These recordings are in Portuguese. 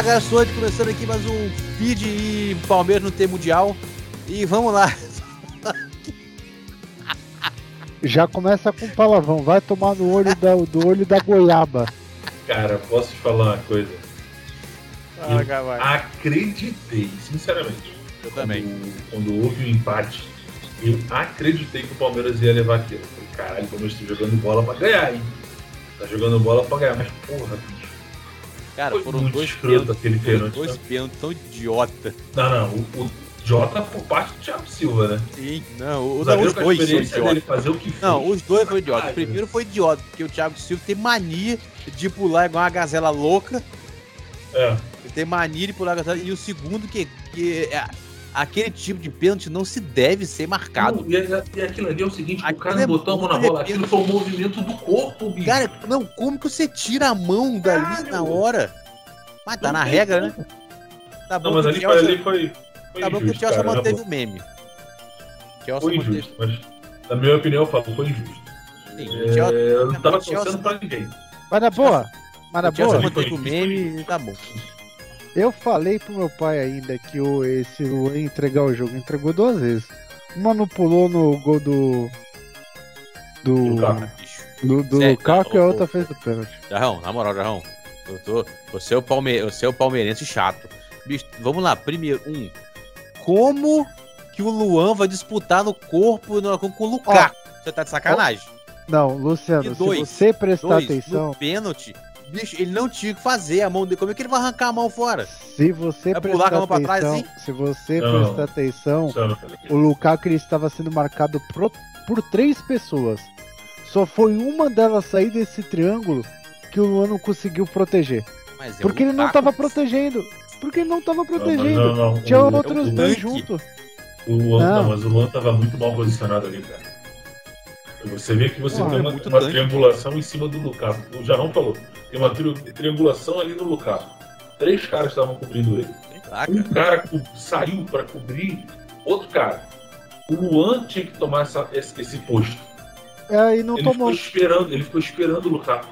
Galera, sou começando aqui mais um feed e Palmeiras não tem mundial. E vamos lá. Já começa com palavrão, vai tomar no olho da, do olho da goiaba. Cara, posso te falar uma coisa? Ah, Eu vai. acreditei, sinceramente. Eu também. Quando, quando houve o empate, eu acreditei que o Palmeiras ia levar aquilo. Eu Falei, caralho, o Palmeiras tá jogando bola pra ganhar, hein? Tá jogando bola pra ganhar, mas porra. Cara, Foi foram dois pênaltis. Foram dois pênaltis tão idiota. Não, não, o, o Jota por parte do Thiago Silva, né? Sim, não, o, não, os a dois são idiotas. o que. Não, os dois foram idiotas. O primeiro foi idiota, porque o Thiago Silva tem mania de pular igual uma gazela louca. É. Ele tem mania de pular gazela. E o segundo, que, que é, aquele tipo de pênalti não se deve ser marcado. Não, e, é- e aquilo ali é o seguinte, o Aquilo cara é botou a mão na bola, aquilo foi o movimento do corpo, bicho. Cara, não, como que você tira a mão dali Caralho. na hora? Mas tá Não na regra, né? Tá bom Não, mas o ali foi, Chelsea, ali foi, foi tá bom que o injusto, Chelsea cara, manteve boa. o meme. Chelsea Foi manteve. injusto, mas na minha opinião eu falo, foi injusto. Sim, É, o Chelsea, eu não tava o Chelsea- torcendo pra ninguém. Mas na boa, mas na o Chelsea boa, manteve o meme e tá bom. Eu falei pro meu pai ainda que o, esse o entregar o jogo entregou duas vezes. Uma não pulou no gol do. Do. Do, do Sério, Lukaku e a outra fez do pênalti. Jarrão, na moral, Jarrão. Eu tô, você, é o palme, você é o palmeirense chato. Bicho, vamos lá, primeiro, um. Como que o Luan vai disputar no corpo no- com, com o Lukaku? Você tá de sacanagem? Não, Luciano, E se dois? você prestar Dois, atenção, no pênalti, bicho, ele não tinha o que fazer. A mão dele, como é que ele vai arrancar a mão fora? se você Vai pular com a prestar mão pra trás, atenção, se você Não. prestar atenção, Sabe? o Lukaku ele estava sendo marcado pro- por três pessoas. Só foi uma delas sair desse triângulo que o Luan não conseguiu proteger. Mas é Porque ele não estava protegendo. Porque ele não estava protegendo. Não, não, não. Tinha O- outros o dois tanque. juntos. O Luan, Não. não, mas o Luan tava muito mal posicionado ali, cara. Você vê que você Porra, tem é uma, muito uma triangulação em cima do Lukaku. O Jarrão falou, tem uma tri- triangulação ali no Lukaku. Três caras estavam cobrindo ele. Caraca. Um cara saiu para cobrir outro cara. O Luan tinha que tomar essa- esse, esse posto. É, e não ele tomou. ficou esperando, ele ficou esperando o Lukaku.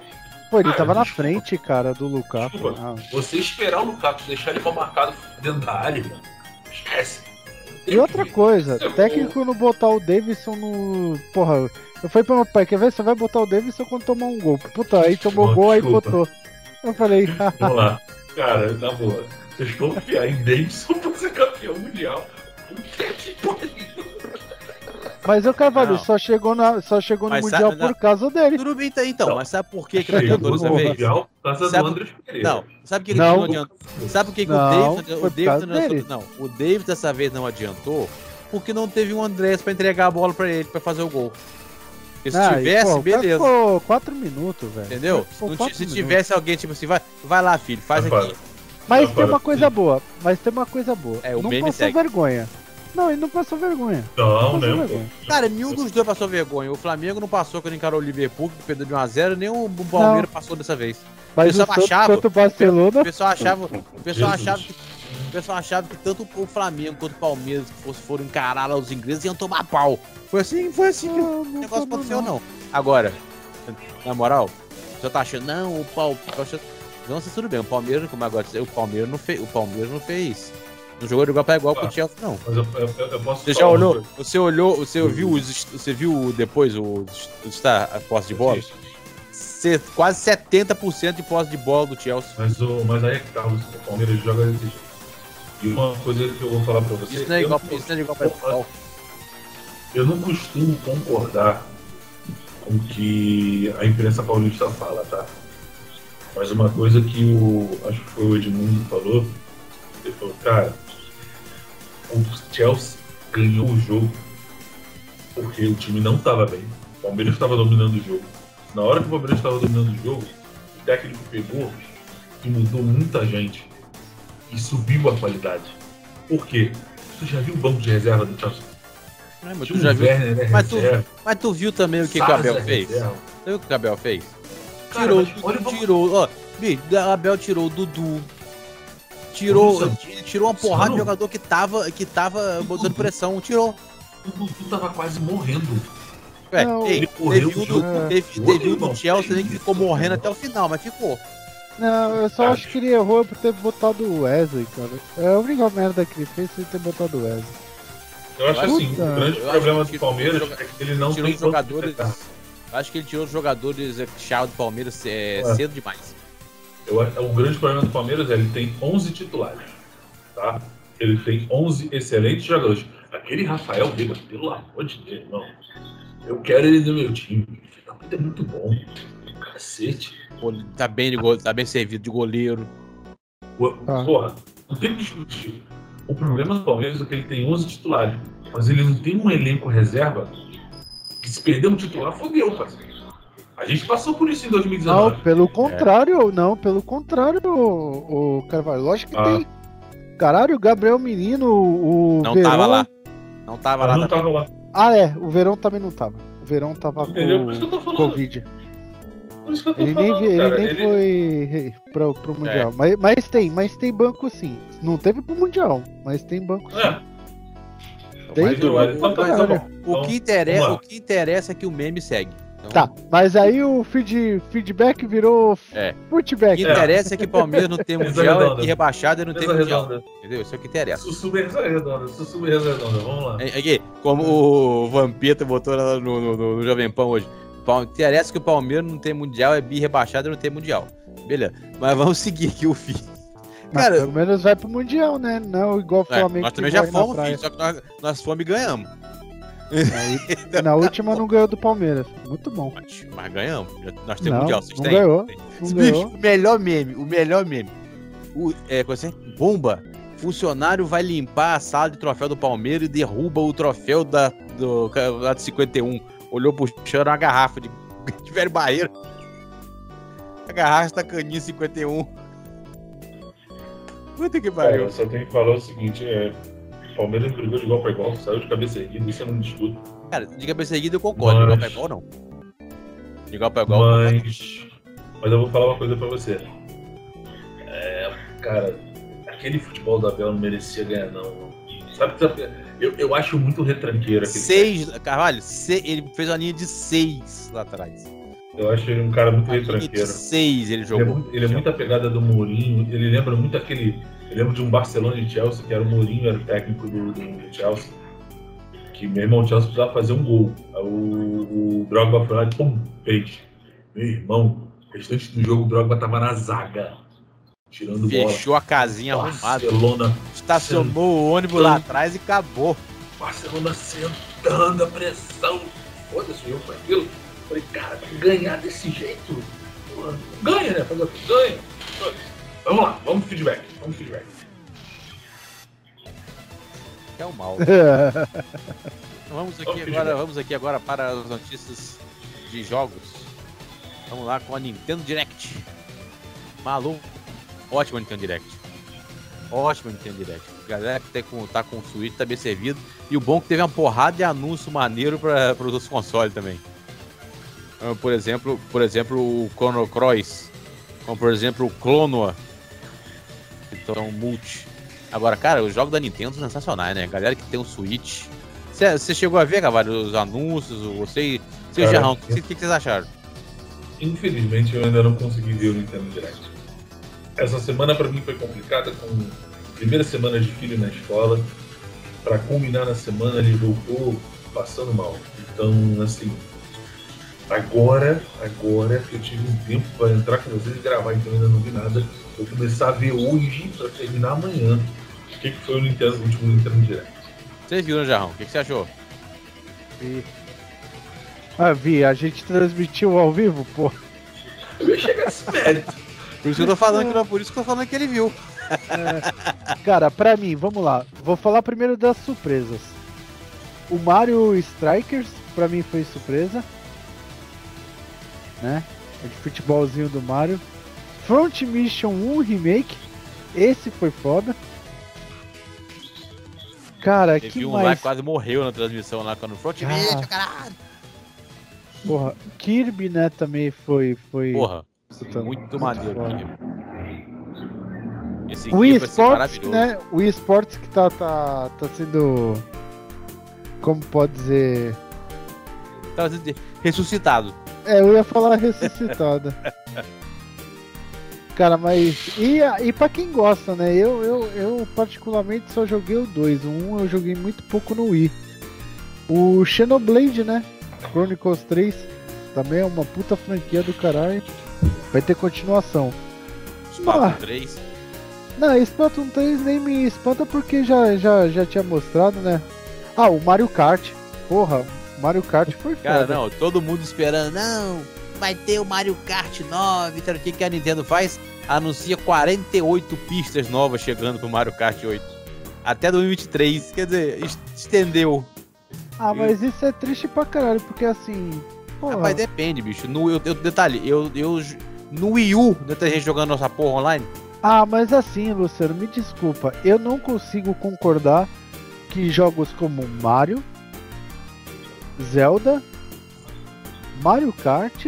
Pô, ele Ah, tava na desculpa. frente, cara, do Lukaku. Desculpa. Ah. Você esperar o Lukaku, deixar ele mal marcado dentro da área, irmão, esquece. E outra coisa, é técnico não botar o Davidson no. Porra, eu falei pro meu pai, quer ver? Você vai botar o Davidson quando tomar um gol. Puta, aí tomou Desculpa, gol, aí desculpa. botou. Eu falei, Vamos lá. Cara, na boa. Vocês confiar em Davidson pra ser campeão mundial. Puta que pariu. Mas o Carvalho Não. só chegou, na, só chegou no Mas Mundial sabe- não. por causa dele. Tudo bem, então, então, Não. mas sabe por que, que ele adiantou dessa vez? mundial Sabe- do Pereira. Não, sabe que ele Não. não adiantou? Sabe por que, que Não, o David, o David não, dele. não, o David dessa vez não adiantou porque não teve um Andrés pra entregar a bola pra ele pra fazer o gol. Se Ah, e, tivesse, pô, o cara beleza. Ficou quatro minutos, velho. Entendeu? Ficou se minutos. tivesse alguém tipo assim, vai, vai lá, filho, faz Rapaz, aqui. Mas Agora, tem uma coisa boa. Mas tem uma coisa boa. É, o não passou vergonha. Não, ele não passou vergonha. Não, Passou né? vergonha. Cara, nenhum dos dois passou vergonha. O Flamengo não passou quando encarou o Liverpool, que perdeu de 1x0, nem o Palmeiras passou dessa vez. Mas o pessoal Santos achava- contra o Barcelona. O pessoal achava, o pessoal Jesus. achava que o pessoal achava que tanto o Flamengo quanto o Palmeiras que fosse, foram encarar lá os ingleses iam tomar pau. Foi assim, foi assim que Não, o não negócio aconteceu, não. não. Agora, na moral, você tá achando, não, o pau. Não sei tudo bem, o Palmeiras, como agora, o Palmeiras não fez. O Palmeiras não fez. Não jogou de igual pra igual com o Ah. Chelsea, não. Mas eu, eu, eu posso Você já olhou, você olhou, você viu os, você viu depois o, está a posse de bola? Quase 70% de posse de bola do Chelsea. Mas, o, mas aí é que tá, o Palmeiras joga desse jeito. E uma coisa que eu vou falar pra você. Isso não é igual, não isso não é igual pra igual. Eu não costumo concordar com o que a imprensa paulista fala, tá? Mas uma coisa que o. Acho que foi o Edmundo que falou. Ele falou, cara, o Chelsea ganhou o jogo porque o time não estava bem. O Palmeiras estava dominando o jogo. Na hora que o Palmeiras estava dominando o jogo, o técnico pegou e mudou muita gente. E subiu a qualidade. Por quê? Você já viu o banco de reserva do Chelsea? É, mas tu já viu, né, Mas tu- mas tu viu também o que, o Abel fez? reserva. Você viu o que o Abel fez? Cara, Tirou, mas tirou, ó, bicho, Abel tirou o Dudu. Tirou, ti- tirou uma porrada de jogador que tava, que tava botando pressão, tirou. O Dudu tava quase morrendo. Ué, Não, ele correu teve do, teve, teve um do. Chelsea nem que ficou morrendo até o final, mas ficou. Não, eu só acho que ele errou por ter botado o Wesley, cara. É a única merda que ele fez foi ter botado o Wesley. Eu acho Puta, assim, o grande eu problema do Palmeiras é que ele não tirou tem jogadores. Acho que ele tirou os jogadores é, chave do Palmeiras é, É. cedo demais. Eu acho- o grande problema do Palmeiras é que ele tem 11 titulares, tá? Ele tem 11 excelentes jogadores. Aquele Rafael Veiga, pelo amor de Deus, não. Eu quero ele no meu time. Puta é muito bom. Cacete. Pô, Tá bem, de tá bem servido de goleiro. Ah. Porra, não tem que discutir. O problema do Palmeiras é que ele tem 11 titulares, mas ele não tem um elenco reserva que se perder um titular, fodeu, parceiro. A gente passou por isso em Não, 2019. pelo contrário, não, pelo contrário, o, o Carvalho. Lógico que Ah. tem. Caralho, o Gabriel Menino, o Não Verão. tava lá. Não tava lá. Mas não também. tava lá. Ah, é, o Verão também não tava. O Verão tava Entendeu? Por isso que eu com tô falando. Covid. Por isso que eu tô Ele nem, falando, ele cara. nem Ele- foi pro, pro Mundial. Mas, mas tem, mas tem banco sim. Não teve pro Mundial, mas tem banco sim. É, Tem mas mas tá caralho. bom. O, que interessa, o que interessa é que o meme segue. Então, Tá, mas aí o feed, feedback virou É. O footback. que interessa é que o Palmeiras não tem mundial redonda. e rebaixado e não tem mundial. redonda. Entendeu? Isso é o que interessa. Sussu redonda. Sussu redonda. Vamos lá. É- Aqui, como o Vampeta botou lá no, no, no- no Jovem Pan hoje. Interessa que o Palmeiras não tem mundial, é bi rebaixado e não tem mundial. Beleza. Mas vamos seguir aqui o fim. Mas Cara, pelo menos vai pro Mundial, né? Não igual o É, Flamengo. nós que também já fomos, filho, só que nós, nós fomos e ganhamos. Aí, na última não ganhou do Palmeiras. Muito bom. Mas, mas ganhamos. Nós temos Não, mundial. Vocês não têm? ganhou. Não Bicho, ganhou. o melhor meme, o melhor meme. O, é, como assim? Bomba. Funcionário vai limpar a sala de troféu do Palmeiras e derruba o troféu da, do campeonato 51. Olhou puxando uma garrafa de, de velho barreiro. A garrafa da caninha 51. Puta que pariu. eu só tenho que falar o seguinte: é, Palmeiras brigou de igual para igual, saiu de cabeça erguida, isso eu não discuto. Cara, de cabeça seguida eu concordo. Mas- De igual pra igual, não. De igual pra igual. Mas, mas eu vou falar uma coisa pra você. É, cara, aquele futebol da Abel não merecia ganhar, não. Sabe, sabe eu, eu acho muito retranqueiro aquele Seis, Carvalho, se- ele fez uma linha de seis lá atrás. cara. Eu acho ele um cara muito retranqueiro. seis ele Ele é, jogou. ele é muito a pegada do Mourinho, ele lembra muito aquele. Eu lembro de um Barcelona e Chelsea, que era o Mourinho, era o técnico do, do Chelsea. Que meu irmão, o Chelsea precisava fazer um gol. Aí o, o Drogba foi lá e pum, fez. Meu irmão, o restante do jogo o Drogba tava na zaga. Tirando bola. Fechou a casinha arrumada. Barcelona, Estacionou o ônibus lá atrás e acabou. Barcelona sentando a pressão. Foda-se eu com aquilo. Falei, cara, ganhar desse jeito. Ganha, né? Fazer o quê? Vamos lá, vamos pro feedback. Vamos pro feedback. É o mal. Vamos aqui Vamos agora, vamos aqui agora para as notícias de jogos. Vamos lá com a Nintendo Direct. Maluco. Ótimo Nintendo Direct. Ótimo Nintendo Direct. Galera que tem com, tá com o Switch tá bem servido. E o bom é que teve uma porrada de anúncio maneiro para os outros consoles também. Ah, Por exemplo, por exemplo, o Chrono Cross. Como por exemplo o Clonoa. Então, multi. Agora, cara, os jogos da Nintendo são sensacionais, né? Galera que tem um Switch. Você chegou a ver, Cavalho, os anúncios? Você, e o Jarrão, o que, vocês acharam? Infelizmente eu ainda não consegui ver o Nintendo Direct. Essa semana pra mim foi complicada com primeira semana de filho na escola. Pra culminar na semana ele voltou passando mal. Então, assim, agora, agora que eu tive um tempo para entrar com vocês e gravar, então eu ainda não vi nada. Vou começar a ver hoje pra terminar amanhã. O que, que foi o, Nintendo, o último Nintendo Direct? Vocês viram, Jarrão? O que, que você achou? Vi. Ah, Vi, a gente transmitiu ao vivo, pô. Eu ia chegar mérito. Por isso que eu tô falando que não, por isso que eu tô falando que ele viu. Cara, pra mim, vamos lá. Vou falar primeiro das surpresas. O Mario Strikers, pra mim, foi surpresa. Né? É de futebolzinho do Mario. Front Mission 1 Remake. Esse foi foda. Cara, Teve que um lá mais? que quase morreu na transmissão lá quando Front Ah. Mission, caralho. Porra, Kirby, né, também foi. foi... Porra, Puta, muito maneiro. Esse O ser esportes, né? O esportes que tá, tá, tá sendo. Como pode dizer. Tava sendo ressuscitado. É, eu ia falar ressuscitada. Cara, mas. E, e pra quem gosta, né? Eu, eu, eu particularmente só joguei o 2. O 1 um eu joguei muito pouco no Wii. O Xenoblade, né? Chronicles 3. Também é uma puta franquia do caralho. Vai ter continuação. Splatoon Ah. 3. Não, Splatoon 3 nem me espanta porque já, já, já tinha mostrado, né? Ah, o Mario Kart. Porra, Mario Kart foi Cara, foda. não, todo mundo esperando. Não, vai ter o Mario Kart 9. Sabe o que, que a Nintendo faz? Anuncia 48 pistas novas chegando pro Mario Kart 8. Até 2023. Quer dizer, es- estendeu. Ah, mas isso é triste pra caralho, porque assim. Porra, Rapaz, depende, bicho. No, eu, eu- detalhe, eu, eu. No Wii U, não tem gente jogando nossa porra online? Ah, mas assim, Luciano, me desculpa. Eu não consigo concordar que jogos como Mario, Zelda, Mario Kart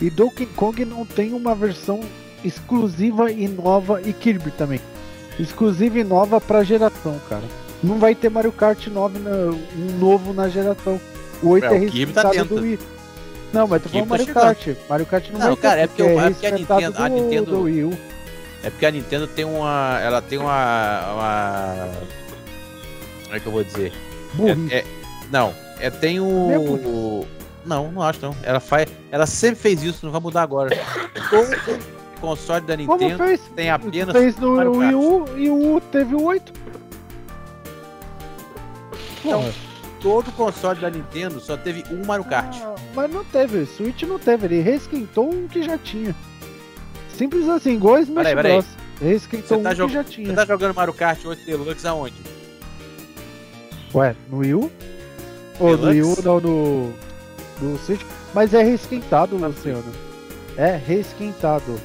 e Donkey Kong não tem uma versão exclusiva e nova e Kirby também. Exclusiva e nova pra geração, cara. Não vai ter Mario Kart 9 na- um novo na geração. O 8 É, é, tá do Wii. Não, mas tô O falando Kirby Mario tá Kart. Mario Kart não, Não, vai cara, ter, é porque o- é porque a Nintendo- a do- Nintendo- do Wii U. É porque a Nintendo tem uma. Ela tem uma. uma como é que eu vou dizer? É- é- não, é tem o. Não, não acho não. Ela faz. Ela sempre fez isso, não vai mudar agora. Todo console da Nintendo tem apenas. fez no Wii. U e o U teve o 8. Então, Porra. Todo console da Nintendo só teve um Mario Kart. Ah, mas não teve, Switch não teve, ele resquentou um que já tinha. Simples assim, igual o Smash Peraí, peraí. Bros. Você tá um que já Você tinha. tá jogando Mario Kart 8 Deluxe aonde? Ué, no Wii U? Ou no Wii U, Deluxe? não, no, no Switch. Mas é resquentado, Luciano. É resquentado.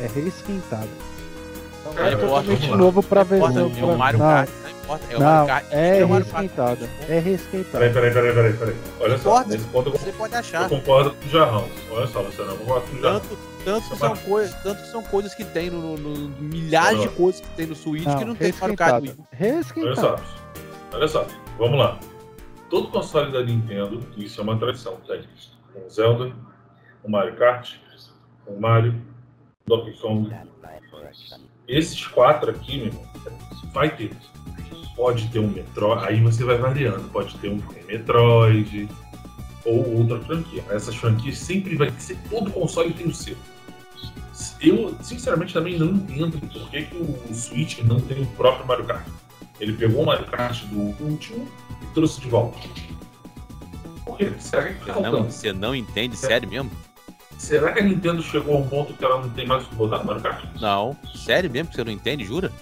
É resquentado. Não Cara, É importa, totalmente vamos lá. novo pra não versão. é o Mario não, Kart, não. É o não, Mario Kart. é o Mario Kart. resquentado. É resquentado. Peraí, peraí, peraí, peraí, peraí. Olha só, Importa. nesse ponto eu, Você pode eu achar. concordo com o Jarrão. Olha só, Luciano, eu concordo com o Jarrão. Tanto, tanto, é são coisas, tanto que são coisas que tem no, no- no- milhares de Não. coisas que tem no Switch que Não, não tem no Mario Kart resquentado. Wii. Olha só, olha só, vamos lá. Todo console da Nintendo, isso é uma tradição, tá? Com o Zelda, o Mario Kart, o Mario, Donkey Kong. Esses quatro aqui, meu irmão, vai ter. Pode ter um Metroid, aí você vai variando. Pode ter um Metroid ou outra franquia. Essas franquias sempre vai ser. Todo console tem o seu. Eu, sinceramente, também não entendo por que, que o Switch não tem o próprio Mario Kart. Ele pegou o Mario Kart do último e trouxe de volta. Por quê? Será que tá não, você não entende, sério mesmo? Será que a Nintendo chegou a um ponto que ela não tem mais o que botar no Mario Kart? Não. Sério mesmo que você não entende, jura?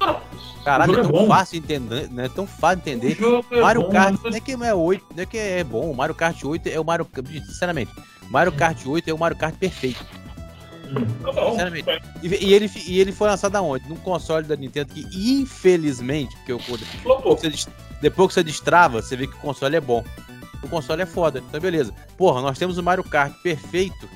Não. Caralho, o é jogo tão é fácil entender, né? É tão fácil entender. é Mario bom, Kart não é que é 8, não é que é bom. O Mario Kart 8 é o Mario Sinceramente, Mario Kart 8 é o Mario Kart perfeito. Tá bom. Sinceramente. E, e ele, e ele foi lançado aonde? Num console da Nintendo que, infelizmente, porque eu, Flopou. você des- depois que você destrava, você vê que o console é bom. O console é foda. Então, beleza. Porra, nós temos o Mario Kart perfeito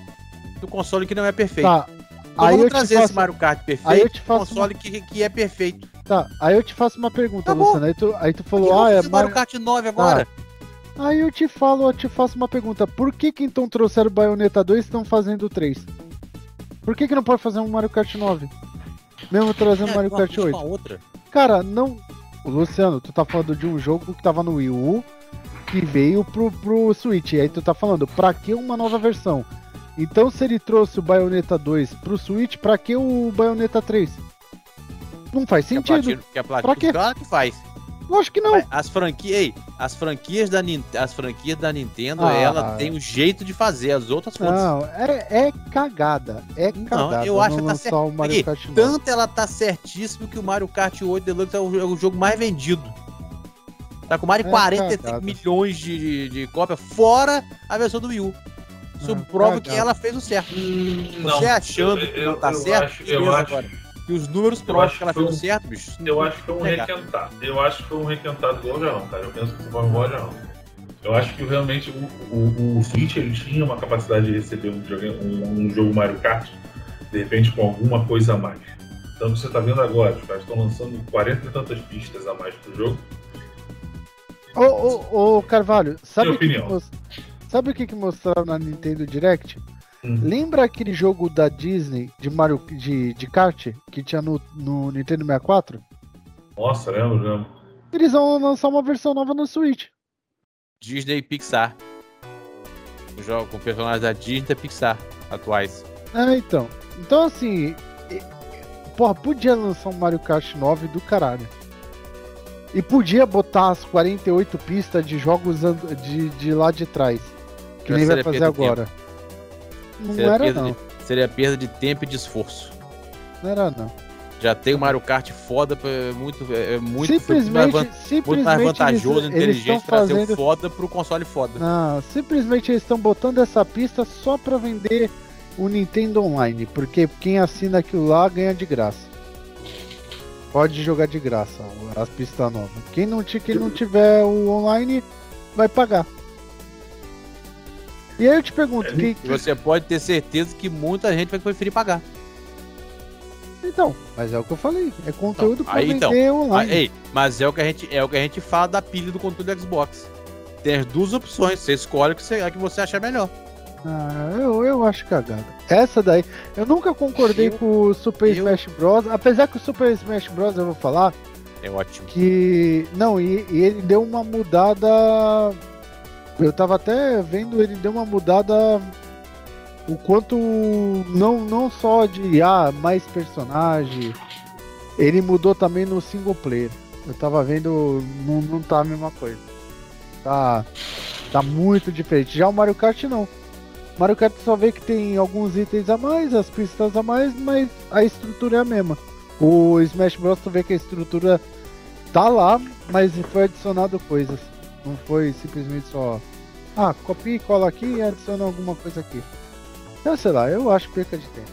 do console que não é perfeito. Tá. Então Aí vamos eu, te trazer faço, esse Mario Kart perfeito aí eu te faço console que, que é perfeito. tá, aí eu te faço uma pergunta, Tá bom. Luciano. Aí tu, aí tu Por que falou, vamos ah, é Mario. Kart 9 agora? Aí eu te falo, eu te faço uma pergunta. Por que que então trouxeram o Bayonetta 2 e estão fazendo o 3? Por que que não pode fazer um Mario Kart 9? Mesmo trazendo É, Mario Kart puxa 8? com a outra. Cara, não. Luciano, tu tá falando de um jogo que tava no Wii U que veio pro, pro Switch. E aí tu tá falando, pra que uma nova versão? Então se ele trouxe o Bayonetta 2 pro Switch, pra que o Bayonetta 3? Não faz Que a sentido. Platinum- que a Platinum- Pra quê? Claro que faz. Lógico que não. As franquias, ei, as franquias da as franquias da Nintendo, Ah. ela tem um jeito de fazer, as outras foda-se. Não, é, é cagada. É Não, cagada. eu acho não que tá certo. o Mario Aqui, Kart 9. Tanto ela tá certíssimo que o Mario Kart 8 Deluxe é o, é o jogo mais vendido. Tá com mais de É 45 cagada. milhões de, de, de cópias, fora a versão do Wii U. Isso Ah, prova que ela fez o certo. Não, Você achando eu- que não tá eu certo, acho- eu acho- agora. E os números eu provam acho que ela fez um- certo, bicho. Eu acho que foi um Pegar. requentado. Eu acho que foi um requentado igual o Jarrão, cara. Eu penso que foi igual o Jarrão. Eu acho que realmente o, o, o Switch ele tinha uma capacidade de receber um, videogame- um, um jogo Mario Kart, de repente com alguma coisa a mais. Então você tá vendo agora, os caras estão lançando 40 e tantas pistas a mais pro jogo. Ô, ô, ô, Carvalho, sabe o que, que opinião. sabe o que, que mostraram na Nintendo Direct? Hum. Lembra aquele jogo da Disney de Mario de, de kart que tinha no, no Nintendo 64? Nossa, lembro, lembro. Eles vão lançar uma versão nova no Switch. Disney e Pixar. Um jogo com personagens da Disney e da Pixar atuais. É, então. Então, assim. Porra, podia lançar um Mario Kart 9 do caralho. E podia botar as 48 pistas de jogos de, de lá de trás. Que Já nem vai fazer agora. Não Seria era, perda não. de- Seria perda de tempo e de esforço. Não era, não. Já tem o Mario Kart foda, é muito, é muito, muito mais, simplesmente, simplesmente muito mais vantajoso, eles, eles inteligente trazer fazendo o foda pro console foda. Não, simplesmente eles estão botando essa pista só pra vender o Nintendo Online, porque quem assina aquilo lá ganha de graça. Pode jogar de graça as pistas novas. Quem não, quem não tiver o online vai pagar. E aí eu te pergunto, É, que, você pode ter certeza que muita gente vai preferir pagar. então, mas é o que eu falei, é conteúdo pra aí, então, online. ei, mas é o que a gente é o que a gente fala da pilha do controle do Xbox. Tem as duas opções, você escolhe o que você, a que você achar melhor. Ah, eu, eu acho cagada. Essa daí, eu nunca concordei Eu- com o Super eu- Smash Bros. Apesar que o Super Smash Bros. eu vou falar, É ótimo. que não e, e ele deu uma mudada eu tava até vendo ele deu uma mudada o quanto não não só de ah, mais personagem ele mudou também no single player. Eu tava vendo não, não tá a mesma coisa. Tá tá muito diferente. Já o Mario Kart não. Mario Kart só vê que tem alguns itens a mais as pistas a mais mas a estrutura é a mesma. O Smash Bros. tu vê que a estrutura tá lá, mas foi adicionado coisas. Não foi simplesmente só. Ah, copia e cola aqui e adiciona alguma coisa aqui. Então, sei lá, eu acho perca de tempo.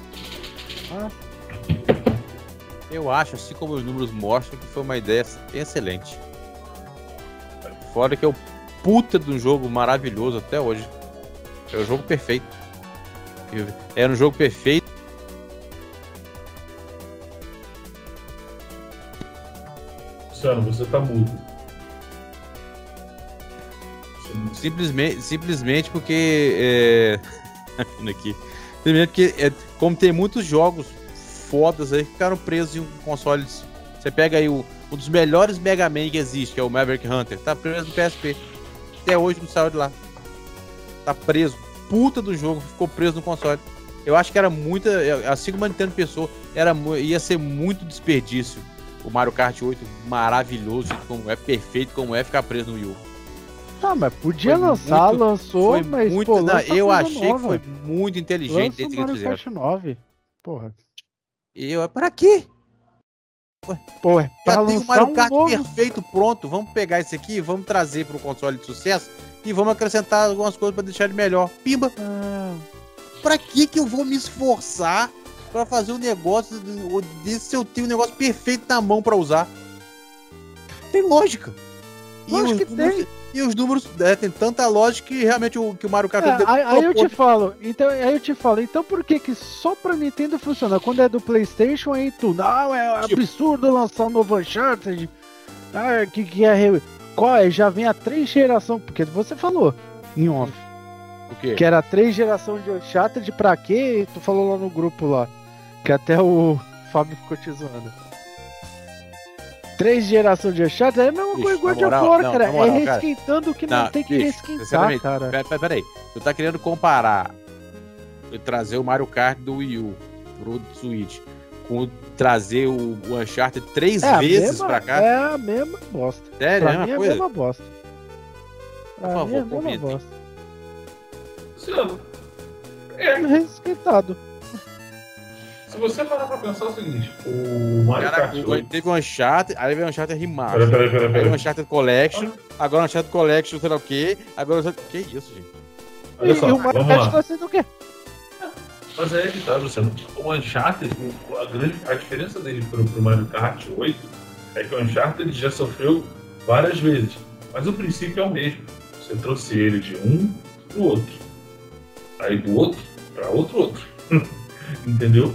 Ah, Eu acho, assim como os números mostram, que foi uma ideia excelente. Fora que é o puta de um jogo maravilhoso até hoje. É o jogo perfeito. Era um jogo perfeito. Luciano, você tá mudo. Simplesmente, simplesmente porque. É... vendo aqui. Simplesmente porque, é, como tem muitos jogos fodas aí que ficaram presos em consoles. Você pega aí o, um dos melhores Mega Man que existe, que é o Maverick Hunter, tá preso no PSP. Até hoje não saiu de lá. Tá preso. Puta do jogo, ficou preso no console. Eu acho que era muita. Assim como a Nintendo pensou, era, ia ser muito desperdício. O Mario Kart 8 maravilhoso, como é, perfeito como é, ficar preso no Wii U. tá, mas podia Foi lançar, muito- lançou, mas muito. pô, não, eu achei nova. que foi muito inteligente esse que Mario fizeram. Kart 9. Porra. Eu, pra quê? Pô, é pra Já tem o Mario um Kart novo. perfeito pronto. Vamos pegar esse aqui, vamos trazer pro console de sucesso e vamos acrescentar algumas coisas pra deixar ele melhor. Pimba! Ah, Pra que que eu vou me esforçar pra fazer um negócio desse se eu tenho um negócio perfeito na mão pra usar? Tem lógica. Lógico que tem. E os números é, tem tanta lógica que realmente o, que o Mario Kart É, deu- aí, aí eu te falo, então, aí eu te falo, então por que que só pra Nintendo funciona? Quando é do Playstation aí tu, não, é Tipo- absurdo lançar um novo Uncharted, ah, que que é, qual é, já vem a três geração, porque você falou em off, O quê? que era três geração de Uncharted pra quê? Tu falou lá no grupo lá, que até o Fábio ficou te zoando. Três geração de Uncharted é a mesma coisa God of War, não, cara, na moral, é resquentando o que não, Não, tem que bicho, resquentar, cara. Pera, pera, peraí. Tu tá querendo comparar eu trazer o Mario Kart do Wii U pro Switch com trazer o, o Uncharted três É vezes mesma- pra cá? É a mesma bosta. Sério, é pra a mim é mesma a mesma bosta. Pra Por mim é a favor, mesma comentem. bosta. É, Resquentado. Se você parar pra pensar o seguinte, o Mario Kart o- 8... teve o Uncharted, aí veio o Uncharted Pera, Remaster. pera, pera, Aí pera. o Uncharted Collection, agora o Uncharted Collection, sei lá o quê. Agora o Uncharted... Que isso, gente? Olha e, só, e o Mario vamos Kart lá. tá sendo o quê? Mas aí é que tá, Luciano. O Uncharted, a, grande, a diferença dele pro, pro Mario Kart 8 é que o Uncharted já sofreu várias vezes. Mas o princípio é o mesmo. Você trouxe ele de um pro outro. Aí do outro pra outro outro. Entendeu?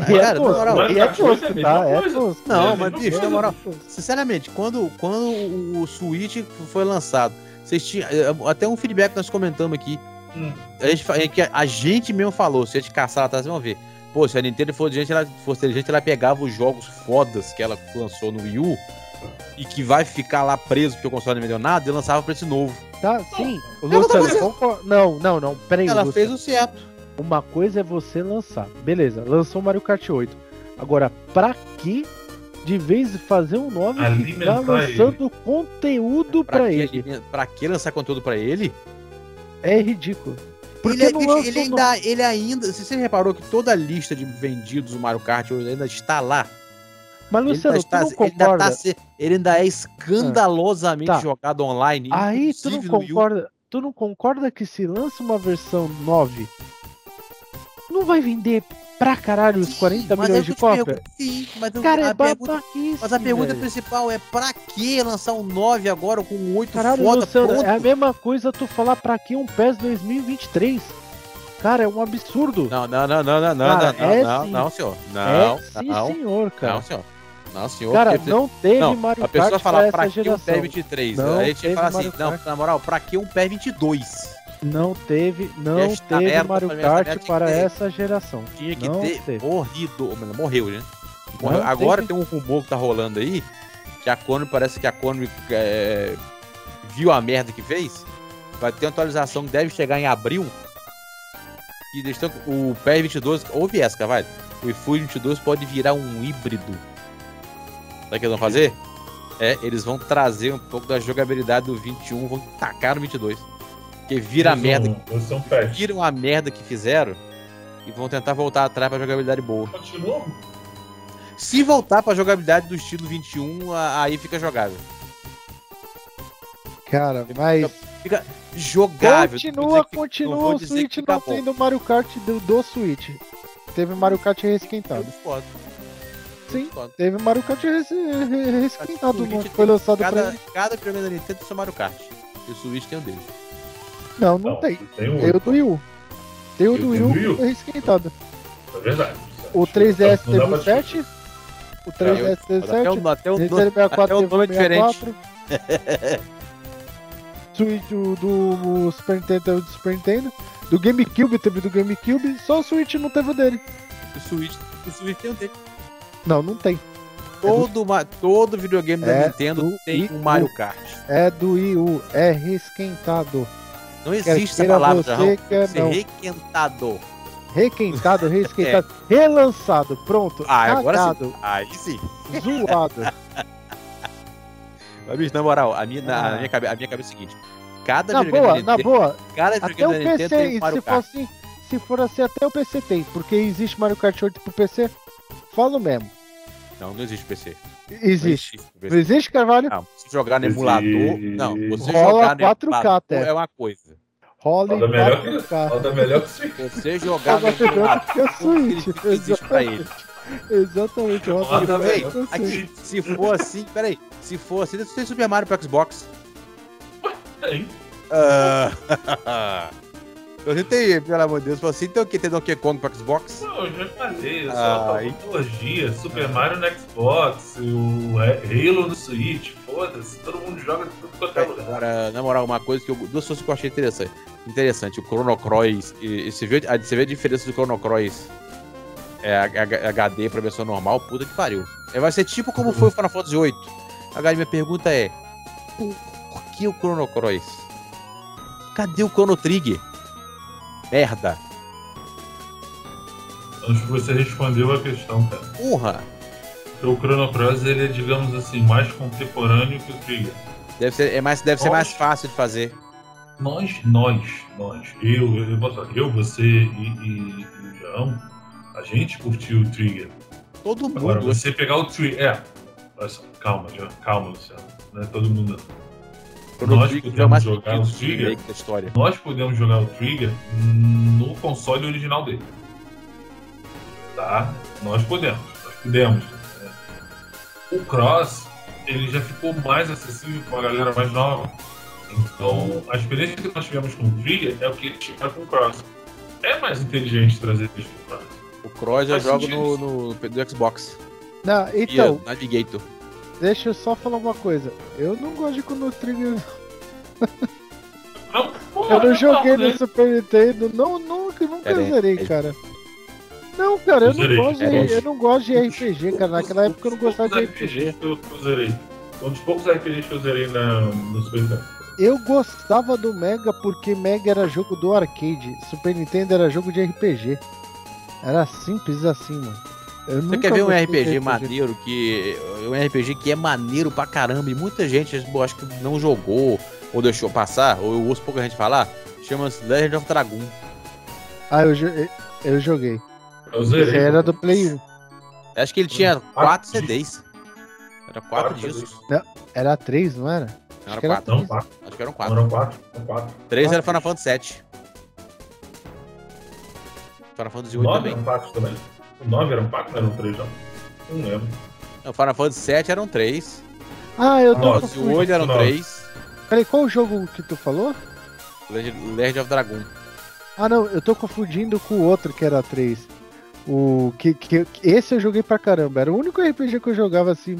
E Cara, é na tosco, moral, e é Mario Kart 8 é tosco, mesma tá? É tosco. Não, É mas bicho, na moral, sinceramente, quando, quando o Switch foi lançado, vocês tinham. eh, Até um feedback que nós comentamos aqui. Hum. A gente, é que a gente mesmo falou, se a gente caçar lá atrás, vocês vão ver. Pô, se a Nintendo fosse inteligente, ela, fosse inteligente, ela pegava os jogos fodas que ela lançou no Wii U e que vai ficar lá preso porque o console não vendeu nada e lançava pra esse novo. Tá, sim. O Ela tá Luciano, Não, não, não. Peraí, Ela Luciano. fez o certo. Uma coisa é você lançar. Beleza, lançou o Mario Kart 8. Agora, pra que de vez em fazer um 9 ficar Alimentar lançando conteúdo pra, que, ele? pra que lançar conteúdo pra ele? É ridículo. Porque ele, não ele- ele ainda, ele ainda. Se você reparou que toda a lista de vendidos do Mario Kart ainda está lá. Mas, Ele, Luciano, ainda está- tu não ele ainda concorda? tá ele ainda é escandalosamente Tá. jogado online. Aí tu não concorda, tu não concorda que se lança uma versão 9, não vai vender pra caralho os 40 Mas milhões é de eu te cópias? Sim, mas, eu- Cara, é a pergunta, babaquice, mas a pergunta velho. principal é pra que lançar um 9 agora com 8 Caralho, foda Luciano, pronto? é a mesma coisa tu falar pra que um PES 2023. Cara, é um absurdo. Não, não, não, não, não, não, Cara, não, é não, sim. não, senhor. Não, é sim, não, senhor, cara. não, senhor. Não, senhor. cara, porque- não teve não, Mario a pessoa Kart fala pra pra que um. PES 23? Não Aí a gente fala assim, Mario não, Kart. na moral, pra que um PES 22? Não teve, não Esta teve merda Mario Kart merda para ter. essa geração. Tinha que Não ter teve. morrido. Ou Morreu, né? Morreu. Agora teve. tem um rumor que tá rolando aí, que a Konami, parece que a Konami é, viu a merda que fez. Vai ter uma atualização que deve chegar em abril. E tão- o PES 22, ouve essa, Carvalho. O iFood 22 pode virar um híbrido. Sabe o que eles vão fazer? É, eles vão trazer um pouco da jogabilidade do 21, vão tacar no 22. Porque vira a merda, patch. viram a merda que fizeram e vão tentar voltar atrás pra jogabilidade boa. Continua? Se voltar pra jogabilidade do estilo 21, a- aí fica jogável. Cara, mas Fica jogável. continua, que- continua o Switch que não bom. tendo Mario Kart do, do Switch. Teve Mario Kart discordo. Sim. Teve Mario Kart res, re- resquentado, Switch não tem foi lançado pra Cada, ele. cada videogame da Nintendo tem seu Mario Kart. E o Switch tem um deles. Não, não, tem. Tem um Tem o do Wii U. Tem o Eu do Wii U do. É verdade. O 3DS Não dá teve o 7. O 3DS teve Até 7. o, até o, Nintendo 64 até o teve nome é o diferente. 64. Switch do, do Super Nintendo teve o do Super Nintendo. Do GameCube teve do GameCube. Só o Switch não teve o dele. O Switch, o Switch tem um deles. Não, não tem. Todo, ma- todo videogame da É Nintendo do tem Wii um Mario. Kart. É do Wii U. É resquentado. Não existe essa palavra, você, que ser não. requentado. Requentado, resquentado. Relançado. Pronto. Ah, agora sim. cagado. Aí sim. Zoado. Mas, bicho, na moral, a minha, na, Ah. a minha, cabe- a minha cabeça é o seguinte. Cada na boa, na boa. cada Até o PC, tem um Mario se for assim, se for assim, até o PC tem, porque existe Mario Kart 8 pro PC. Falo mesmo. Não, não existe PC. Existe. Não PC. existe, Carvalho? Não, se jogar no Existe. emulador. Não, você Rola jogar no 4K emulador até. é uma coisa. Rola em Roda melhor que- 4K. Roda melhor que o Switch. Você jogar no emulador, que o Switch. que existe pra ele. Exatamente, roda Roda melhor Véi, que o Switch. aqui, se for assim, peraí. Se for assim, você tem Super Mario pro Xbox. Tem. Ah, eu tentei, pelo amor de Deus. Falei assim, tem o que? Tem Donkey Kong pro Xbox? Não, eu já falei, eu Ah, só aí- tecnologia, Super Mario no Xbox, o Halo no Switch, foda-se, todo mundo joga de tudo quanto é lugar. Agora, na moral, uma coisa que eu. Duas coisas que eu achei interessante. Interessante, o Chrono Cross. E, e você, vê, a- você vê a diferença do Chrono Cross é, HD pra versão normal? Puta que pariu. É, vai ser tipo como foi o Final Fantasy VIII. Agora, minha pergunta é: por, por que o Chrono Cross? Cadê o Chrono Trigger? Merda. Acho que você respondeu a questão, cara. Porra! O Chrono Cross, ele é, digamos assim, mais contemporâneo que o Trigger. Deve ser, é mais, deve ser mais fácil de fazer. Nós, nós, nós, eu, eu, eu, eu você e, e, e o João, a gente curtiu o Trigger. Todo mundo. Agora, você pegar o Trigger. É, olha só, calma, João, calma, Luciano. Não é todo mundo. não. Chrono nós Trigger é o mais jogar o Trigger. da história. Nós podemos jogar o Trigger no console original dele. Tá? Nós podemos. Nós podemos. O Cross, ele já ficou mais acessível para a galera mais nova. Então, a experiência que nós tivemos com o Trigger é o que eles tiveram com o Cross. É mais inteligente trazer isso Cross. O Cross jogo sentido no, no, no Xbox. Não, E então, Navigator. Deixa eu só falar uma coisa. Eu não gosto de Chrono Trigger. Não, pô, Eu não joguei no Super Nintendo, não, nunca, nunca aí, zerei, é- cara. Não, cara, eu não, gosto de, é. eu não gosto de RPG, cara. Naquela época eu não gostava de RPG. Eu, zerei. Um dos poucos RPGs que eu zerei na, no Super Nintendo. Eu gostava do Mega porque Mega era jogo do arcade, Super Nintendo era jogo de RPG. Era simples assim, mano. Eu Você quer ver um de RPG maneiro que. Um RPG que é maneiro pra caramba e muita gente eu acho que não jogou ou deixou passar, ou eu ouço pouca gente falar, chama-se Legend of Dragon. Ah, eu, eu joguei. Eu zerei. era do Play 1. Acho que ele tinha Hum, quatro quatro CDs. Era quatro Quatro discos. Era 3, não era? Não, era era quatro. Não, quatro. Acho que eram Não, quatro. eram quatro. Eram quatro. Três era quatro. Final Fantasy VII. Final Fantasy VIII Nove também. eram quatro também. O nove eram quatro, não eram três, não. Não lembro. Não, Final Fantasy VII eram três. Ah, eu tô Nossa, confundindo. VIII eram Nove. três. Peraí, qual o jogo que tu falou? Legend, Legend of Dragon. Ah, não, eu tô confundindo com o outro que era 3. O que, que esse eu joguei pra caramba. Era o único RPG que eu jogava assim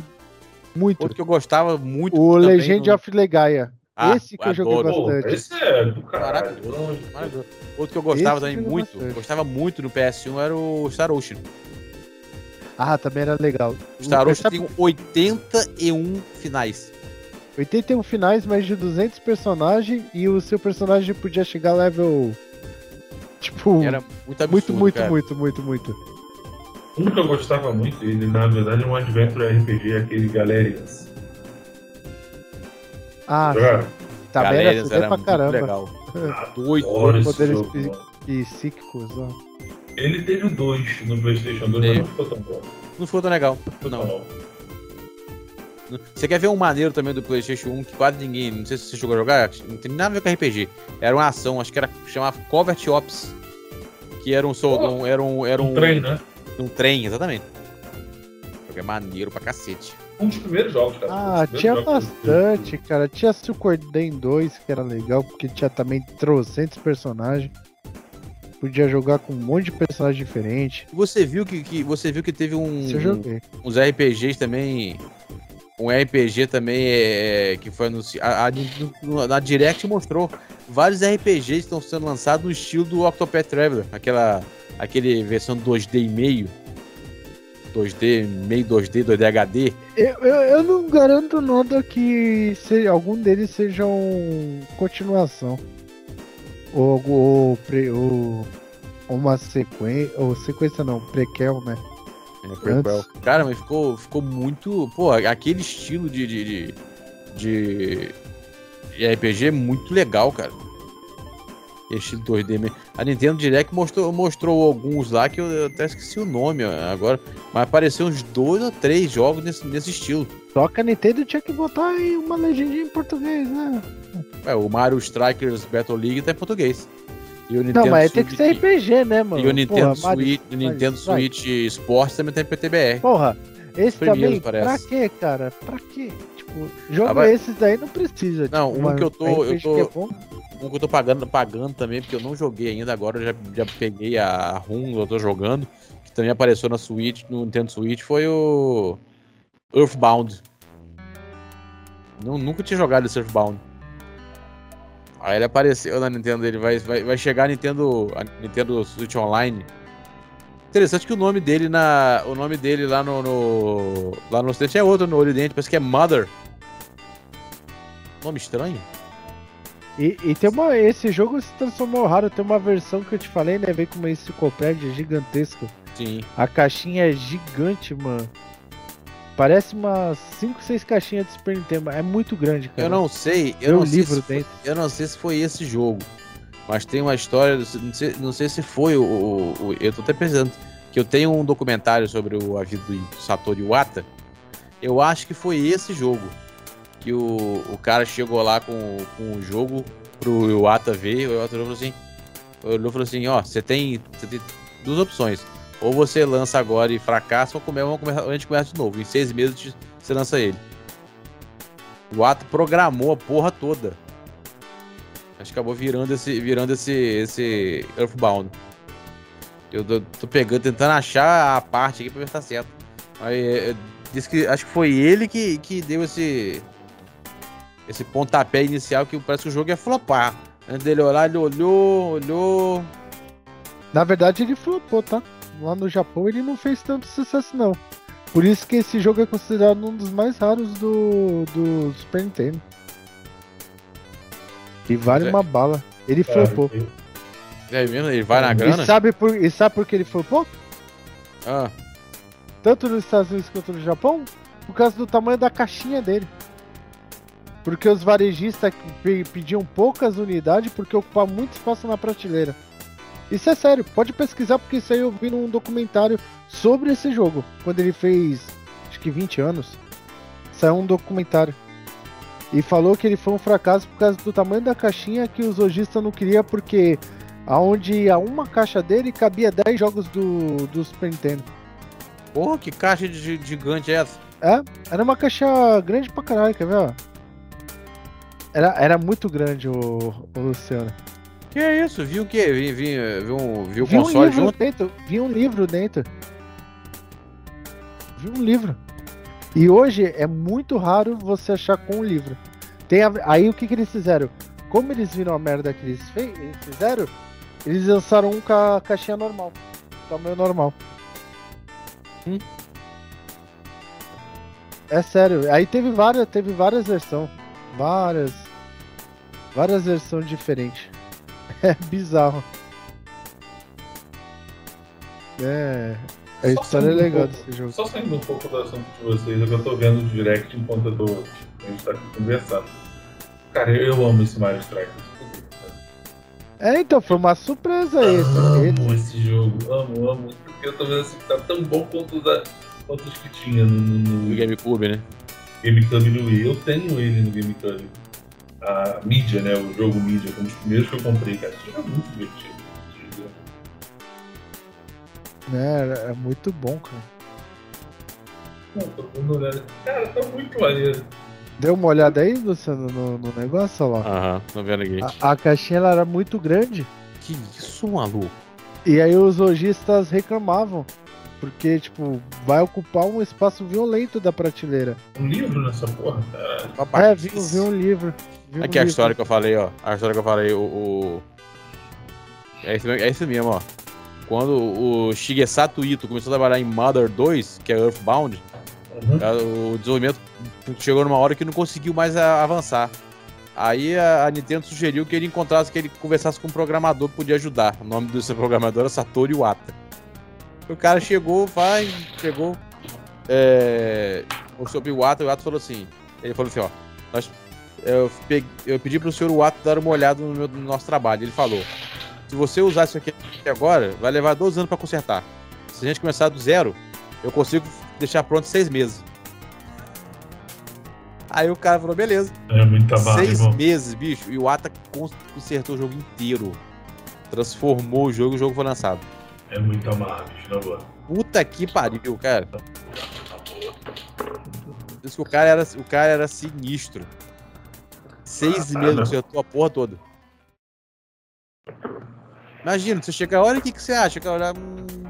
muito. Outro que eu gostava muito. O também Legend no- of Legaia. Ah, esse que eu joguei. Pô, bastante. esse é do caralho. Maravilhoso. Maravilhoso. Outro que eu gostava Esse também muito, bastante. gostava muito no PS1 era o Star Ocean. Ah, também era legal. O Star Ocean tem 81 finais. 81 finais, mais de 200 personagens e o seu personagem podia chegar level. Tipo, Era muito absurdo, muito, muito, muito, muito, muito. Um que eu gostava muito, ele na verdade é um Adventure RPG, aquele Galerians. Ah, era Galerias CD era pra caramba. legal. Esse poderes psíquicos, ó. Ele teve dois no Playstation 2, Teve. mas não ficou tão bom. Não ficou tão legal. Ficou Não. tão. Você quer ver um maneiro também do PlayStation 1 que quase ninguém. Não sei se você chegou a jogar. Não tem nada a ver com RPG. Era uma ação, acho que era chamava Covert Ops. Que era um. sol- Oh, um- era um. Era um, Um trem, né? um trem, exatamente. Jogo é maneiro pra cacete. Um dos primeiros jogos, cara. Ah, Um tinha bastante, cara. Tinha Suikoden 2, que era legal, porque tinha também trocentos personagens. Podia jogar com um monte de personagem diferente. Você viu que, que você viu que teve um, uns RPGs também. Um RPG também é, que foi anunciado. A, a- na Direct mostrou vários RPGs que estão sendo lançados no estilo do Octopath Traveler. Aquela aquele versão 2D e meio. 2D, meio 2D, 2D HD. Eu, eu, eu não garanto nada que se, algum deles seja um continuação. Ou, ou, pre- ou uma sequência. Ou sequência não, prequel, né? É, prequel. Cara, mas ficou, ficou muito. Pô, aquele estilo de, de, de, de- de RPG é muito legal, cara. Estilo 2D mesmo. A Nintendo Direct mostrou, mostrou alguns lá que eu, eu até esqueci o nome agora. Mas apareceu uns dois ou três jogos nesse, nesse estilo. Só que a Nintendo tinha que botar aí uma legendinha em português, né? É, o Mario Strikers Battle League tá em português. E o Nintendo Não, mas tem que ser Switch- RPG, né, mano? E o Nintendo, Porra, Mario- Switch, o Nintendo Mario- vai. Switch Sports também tem PTBR. Porra, esse primeiros, também, parece. pra quê, cara? Pra quê? Tipo, jogo Ah, esses daí não precisa. Não, tipo, um que eu tô- eu tô- é. Um que eu tô pagando, pagando também, porque eu não joguei ainda, agora eu já, já peguei a RUM, eu tô jogando, que também apareceu na Switch, no Nintendo Switch, foi o Earthbound. Não, nunca tinha jogado esse Earthbound. Aí ele apareceu na Nintendo, ele vai, vai, vai chegar a Nintendo, a Nintendo Switch Online. Interessante que o nome dele na, o nome dele lá no, no lá no Ocidente é outro no Oriente, parece que é Mother. Nome estranho? E, e tem uma. Esse jogo se transformou raro. Tem uma versão que eu te falei, né? Vem com uma enciclopédia gigantesca. Sim. A caixinha é gigante, mano. Parece umas 5, 6 caixinhas de Super Nintendo. É muito grande, cara. Eu não sei, eu Tem não um sei, livro se foi, dentro. eu não sei se foi esse jogo, mas tem uma história, não sei, não sei se foi o, o- o- eu tô até pensando que eu tenho um documentário sobre o a vida do Satoru Iwata. Eu acho que foi esse jogo que o, o cara chegou lá com, com o jogo pro Iwata ver, o Iwata falou assim, olhou falou assim, ó, você tem, tem duas opções. Ou você lança agora e fracassa, ou come- começar- a gente começa de novo. Em seis meses você lança ele. O Ato programou a porra toda. Acho que acabou virando esse, virando esse, esse Earthbound. Eu tô, tô pegando, tentando achar a parte aqui pra ver se tá certo. Aí, é, diz que, acho que foi ele que, que deu esse esse pontapé inicial que parece que o jogo ia flopar. Antes dele olhar, ele olhou, olhou. Na verdade, ele flopou, tá? Lá no Japão ele não fez tanto sucesso, não. Por isso que esse jogo é considerado um dos mais raros do, do Super Nintendo. E vale É. uma bala. Ele Cara, flopou. eu- É mesmo? Ele vai na grana? E sabe, por, e sabe por que ele flopou? Ah, Tanto nos Estados Unidos quanto no Japão? Por causa do tamanho da caixinha dele. Porque os varejistas pe- pediam poucas unidades porque ocupava muito espaço na prateleira. Isso é sério, pode pesquisar porque isso aí eu vi num documentário sobre esse jogo. Quando ele fez, acho que 20 anos. Saiu um documentário. E falou que ele foi um fracasso por causa do tamanho da caixinha que os lojistas não queriam porque aonde a uma caixa dele cabia 10 jogos do, do Super Nintendo. porra, que caixa de de gigante é essa? É, era uma caixa grande pra caralho, quer ver? Era, era muito grande o, o Luciano. Que é isso? Viu o quê? Vi, vi, vi, um, vi o Vi um console livro junto? dentro, vi um livro dentro. Vi um livro. E hoje é muito raro você achar com um livro. Tem a- aí o que, que eles fizeram? Como eles viram a merda que eles, fei- eles fizeram, eles lançaram um com a caixinha normal. Tamanho normal. Hum. É sério. Aí teve várias, teve várias versões. Várias. Várias versões diferentes. É bizarro. É. A Só história é saindo um legal pouco- desse jogo. Só saindo um pouco do assunto de vocês, é que eu tô vendo o direct enquanto eu tô, a gente tá aqui conversando. Cara, eu amo esse Mario Strikers. É, então, foi uma surpresa esse. esse. Amo esse jogo, amo, amo. Porque eu tô vendo assim que tá tão bom quanto os, quanto os que tinha no, no, No GameCube, né? GameCube e no Wii. Eu tenho ele no GameCube. A mídia, né? O jogo mídia, foi um dos primeiros que eu comprei, cara. Esse jogo é muito divertido. É, é muito bom, cara. Não, tô dando uma olhada. Cara, tá muito maneiro. Deu uma olhada aí, Luciano, no, no negócio, lá. Aham, vendo aqui. A, a caixinha ela era muito grande. Que isso, maluco? E aí os lojistas reclamavam. Porque, tipo, vai ocupar um espaço violento da prateleira. Um livro nessa porra, cara. É, vi, vi um livro. vi um Aqui a livro. história que eu falei, ó. A história que eu falei, o. o- É, isso, é isso mesmo, ó. Quando o Shigesato Ito começou a trabalhar em Mother 2, que é Earthbound, Uhum. a- o desenvolvimento chegou numa hora que não conseguiu mais avançar. Aí a, Nintendo sugeriu que ele encontrasse, que ele conversasse com um programador que podia ajudar. O nome desse programador era Satoru Iwata. O cara chegou, vai, chegou. É, o senhor Iwata, o Iwata falou assim. Ele falou assim, ó. Nós, eu, peguei- eu pedi pro senhor Iwata dar uma olhada no, meu- no nosso trabalho. Ele falou: se você usar isso aqui agora, vai levar 12 anos pra consertar. Se a gente começar do zero, eu consigo deixar pronto seis meses. Aí o cara falou, beleza. É muita barra, seis irmão. meses, bicho. E o Ata cons- consertou o jogo inteiro. Transformou o jogo e o jogo foi lançado. É muita barra, bicho, na boa. Puta que pariu, cara. Isso que o cara era, o cara era sinistro. Seis Ah, meses consertou a porra toda. Imagina, você chega, olha o que, que você acha, cara. Hum...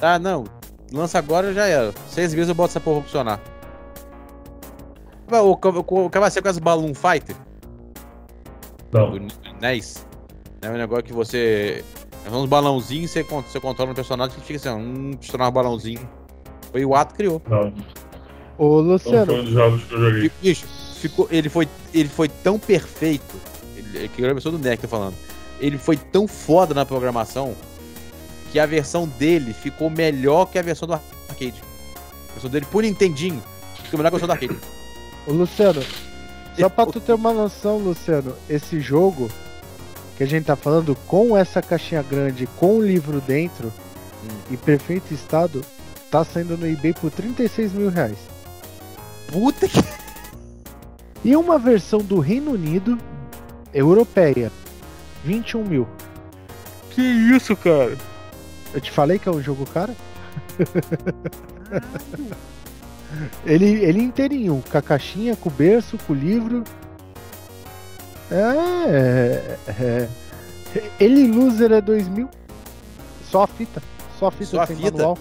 Ah, não. Lança agora já era. Seis meses eu boto essa porra pra funcionar. O, o, o Cavacete com as Balloon Fighter Não, do NES. É um negócio que você. É uns balãozinhos, você, você controla um personagem que fica assim, um, estourar um balãozinho. Foi o Ato que criou. não. Ô, Não Luciano, foi um dos jogos que eu joguei. Bicho, ficou, ele, foi, ele foi tão perfeito. Ele, que é a versão do NEC, tô falando. Ele foi tão foda na programação que a versão dele ficou melhor que a versão do arcade. A versão dele por Nintendinho ficou melhor que a versão do arcade. ô, Luciano, só pra tu ter uma noção, Luciano, esse jogo que a gente tá falando com essa caixinha grande, com o livro dentro, Hum. em perfeito estado, tá saindo no eBay por 36 mil reais. Puta que. E uma versão do Reino Unido, europeia, 21 mil. Que isso, cara? Eu te falei que é um jogo caro? ele, ele inteirinho, com a caixinha, com o berço, com o livro. É, é, é. Ele Loser é 2 mil. Só a fita. Só a fita Só a sem fita? manual.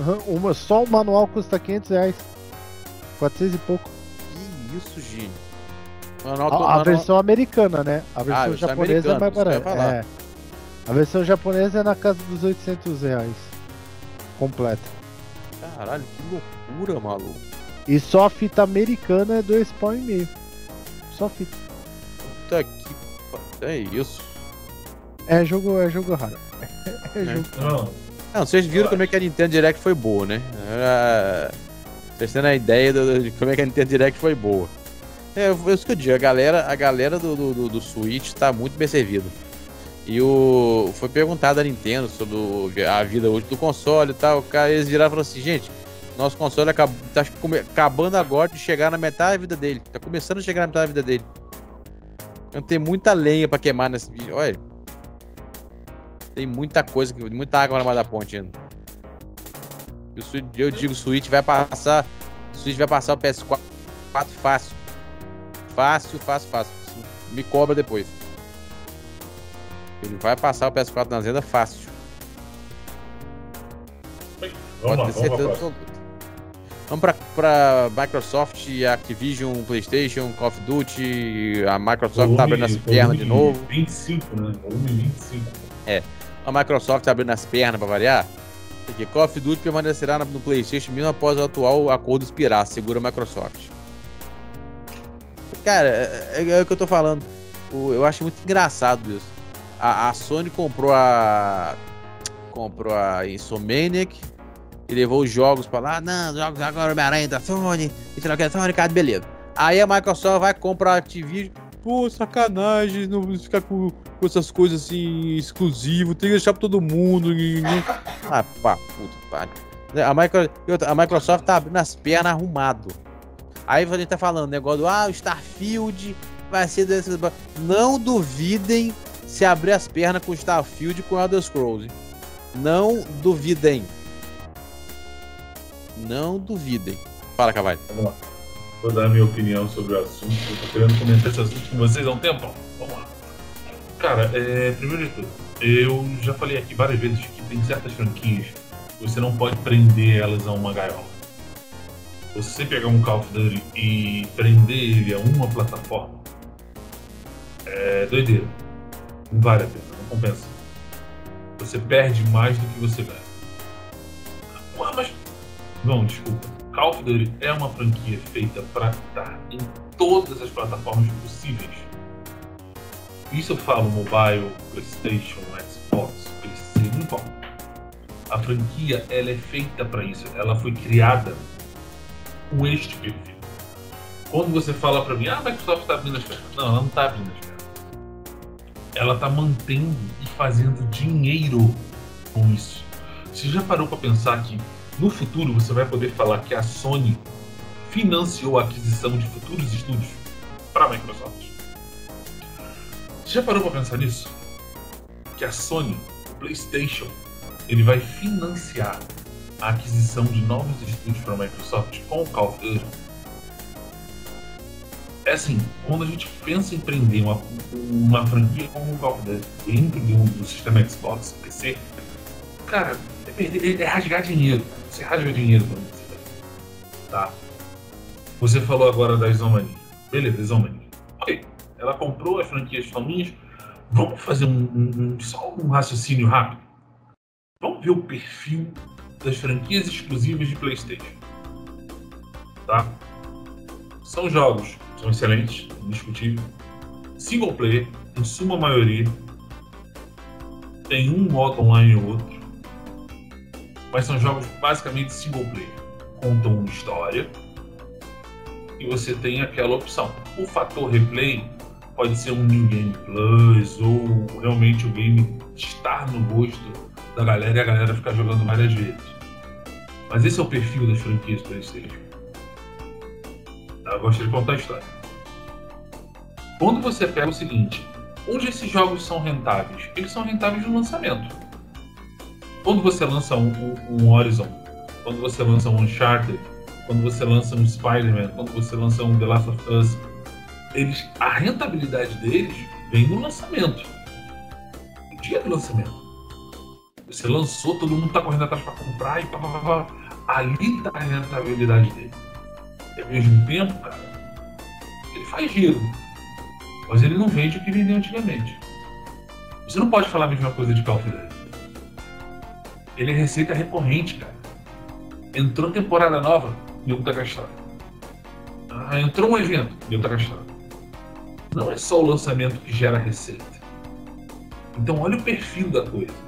Aham, uma, só o manual custa 500 reais. 400 e pouco. Que isso, Gini? A, a versão americana, né? A versão Ah, versão japonesa é mais barata. É. A versão japonesa é na casa dos 800 reais. Completa. Caralho, que loucura, maluco. E só a fita americana é 2 pau e meio. Só fita. Puta que. É isso. É jogo, é jogo raro. É, É. jogo. Não, Não, vocês viram como é que a Nintendo Direct foi boa, né? Era... Vocês tendo a ideia de como é que a Nintendo Direct foi boa. É, é isso que eu digo, a galera, a galera do, do, do- Switch tá muito bem servida. E o. Foi perguntado à Nintendo sobre a vida útil do console e tal. Eles viraram e falaram assim, gente, nosso console tá acabando agora de chegar na metade da vida dele. Tá começando a chegar na metade da vida dele. Então tem muita lenha pra queimar nesse vídeo. Olha. Tem muita coisa, muita água na margem da ponte ainda. E Switch- Eu digo, o Switch vai passar. O Switch vai passar o PS4 fácil. Fácil, fácil, fácil. Me cobra depois. Ele vai passar o PS4 na venda fácil. vamos lá, Pode ter vamos certeza absoluta. Vamos pra, pra Microsoft, Activision, Playstation, Call of Duty. A Microsoft tá abrindo as pernas de volume novo. 25, né? Volume 25. A Microsoft tá abrindo as pernas pra variar. Porque Call of Duty permanecerá no PlayStation mesmo após o atual acordo expirar, segura a Microsoft. Cara, é, é o que eu tô falando. O- Eu acho muito engraçado isso. A, a Sony comprou a. Comprou a Insomniac e levou os jogos pra lá. Não, os jogos agora Homem-Aranha da Sony. E sei lá o que, Sony, cara, beleza. Aí a Microsoft vai comprar a Activision. Pô, sacanagem, não ficar com, com essas coisas assim, exclusivo, tem que deixar pra todo mundo. e- e- Ah, pá, pariu. A, Micro, a Microsoft tá abrindo as pernas arrumado. Aí a gente tá falando, negócio do, ah, o Starfield vai ser desses. Não duvidem se abrir as pernas com Starfield e com Elder Scrolls. Não duvidem. Não duvidem. Fala, Cavalho. Vou dar a minha opinião sobre o assunto. Eu tô querendo comentar esse assunto com vocês há um tempo. Vamos lá. Cara, é, primeiro de tudo, eu já falei aqui várias vezes que tem certas franquias que você não pode prender elas a uma gaiola. Você pegar um Call of Duty e prender ele a uma plataforma é doideira. Não vale a pena, não compensa. Você perde mais do que você ganha. Ah, mas. Não, desculpa. Call of Duty é uma franquia feita para estar em todas as plataformas possíveis. Isso eu falo mobile, PlayStation, Xbox, PC, não importa. A franquia ela é feita para isso. Ela foi criada com este perfil. Quando você fala para mim, ah, a Microsoft está abrindo as pernas. Não, ela não está abrindo as pernas. Ela está mantendo e fazendo dinheiro com isso. Você já parou para pensar que no futuro você vai poder falar que a Sony financiou a aquisição de futuros estúdios para a Microsoft? Você já parou para pensar nisso? Que a Sony, o PlayStation, ele vai financiar a aquisição de novos estúdios para a Microsoft com o Call of Duty? É assim, quando a gente pensa em prender uma, uma franquia como o Call of Duty dentro do, do sistema Xbox, PC, cara, é, perder- é rasgar dinheiro. Você rasga dinheiro quando você. Tá? Você falou agora da Isomania. Beleza, Isomania. Ok. Ela comprou as franquias faminhas. Vamos fazer um, um- um- só um raciocínio rápido. Vamos ver o perfil das franquias exclusivas de PlayStation. Tá? São jogos, são excelentes, indiscutível. Single player, em suma maioria. Tem um modo online ou outro mas são jogos basicamente single player. Contam uma história e você tem aquela opção. O fator replay pode ser um New Game Plus ou realmente o game estar no gosto da galera e a galera ficar jogando várias vezes. Mas esse é o perfil das franquias PlayStation. Tá? Eu gosto de contar a história. Quando você pega o seguinte, onde esses jogos são rentáveis? Eles são rentáveis no lançamento quando você lança um, um- um Horizon, quando você lança um Uncharted, quando você lança um Spider-Man, quando você lança um The Last of Us, eles, a rentabilidade deles vem no lançamento. No dia do lançamento. Você lançou, todo mundo está correndo atrás para comprar e pá, pá, pá, pá. Ali está a rentabilidade dele. E ao mesmo tempo, cara, ele faz giro. Mas ele não vende o que vendeu antigamente. Você não pode falar a mesma coisa de Call. Ele é receita recorrente, cara. Entrou temporada nova, nego tá gastando. Ah, entrou um evento, nego tá gastando. Não é só o lançamento que gera receita. Então olha o perfil da coisa.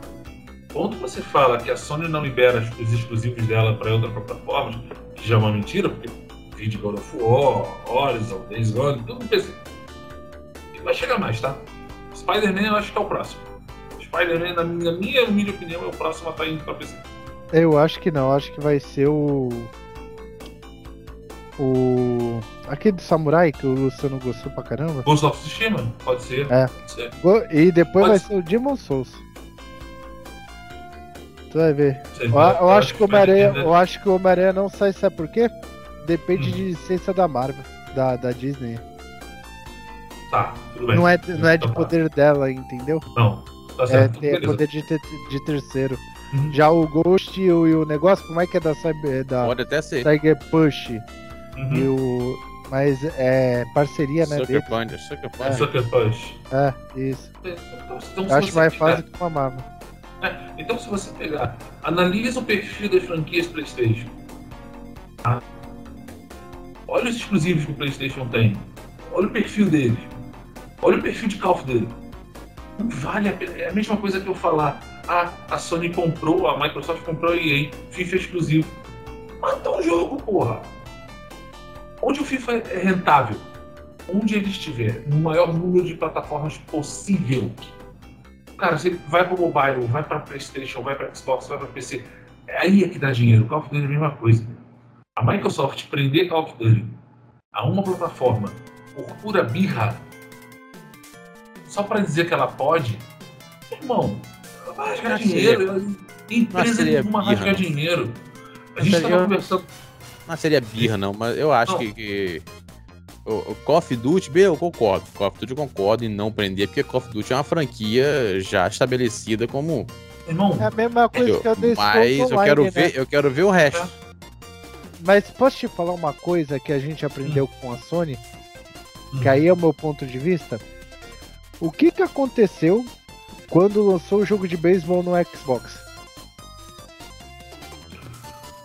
Quando você fala que a Sony não libera os exclusivos dela para outras plataformas, que já é uma mentira, porque vídeo God of War, Horizon, Days Gone, tudo no PC. E vai chegar mais, tá? Spider-Man eu acho que é o próximo. Spider-Man, na minha, minha humilde opinião, é o próximo a estar tá indo pra PC. Eu acho que não, acho que vai ser o. O. Aquele do Samurai que o Luciano gostou pra caramba. Ghost of Tsushima? Pode ser. É. Pode ser. E depois Pode vai ser. ser o Demon Souls. Tu vai ver. Eu, eu acho que o Homem-Aranha, vai eu acho que o Homem-Aranha não sai, sabe por quê? Depende Hum. de licença da Marvel, da, da Disney. Tá, tudo bem. Não é, não é de Então tá. poder dela, entendeu? Não. Tá É, certo. tem beleza. poder de, ter- de terceiro. Uhum. Já o Ghost e o, e o negócio, como é que é da, Cyber, da Pode até ser. Tiger Push Uhum. e o. Mas é parceria, né? Sucker Dele. Punch, Sucker É. Punch. Sucker Punch. É, isso. Então, então, acho mais fácil que uma Marvel. É, então, se você pegar, analisa o perfil das franquias PlayStation. tá? Olha os exclusivos que o PlayStation tem. Olha o perfil deles. Olha o perfil de Call Duty. Não vale a pena. É a mesma coisa que eu falar. Ah, a Sony comprou, a Microsoft comprou a EA, FIFA exclusivo. Mata o jogo, porra. Onde o FIFA é rentável? Onde ele estiver, no maior número de plataformas possível. Cara, se ele vai pro mobile, vai pra Playstation, vai pra Xbox, vai pra PC, aí é que dá dinheiro. Call of Duty é a mesma coisa. A Microsoft prender Call of Duty a uma plataforma por pura birra, só pra dizer que ela pode, irmão, ela vai rasgar dinheiro. ela- Empresa seria nenhuma não. dinheiro. A gente seria- tava conversando. Não seria birra, não, mas eu acho Não. que. que... O, o Call of Duty, bem, eu concordo. Call of Duty eu concordo em não prender, porque Call of Duty é uma franquia já estabelecida como. Irmão, É a mesma coisa Eu- que eu dei mas eu quero ver, eu quero ver o resto. Mas posso te falar uma coisa que a gente aprendeu com a Sony? Hum. Que aí é o meu ponto de vista. O que que aconteceu quando lançou o jogo de beisebol no Xbox?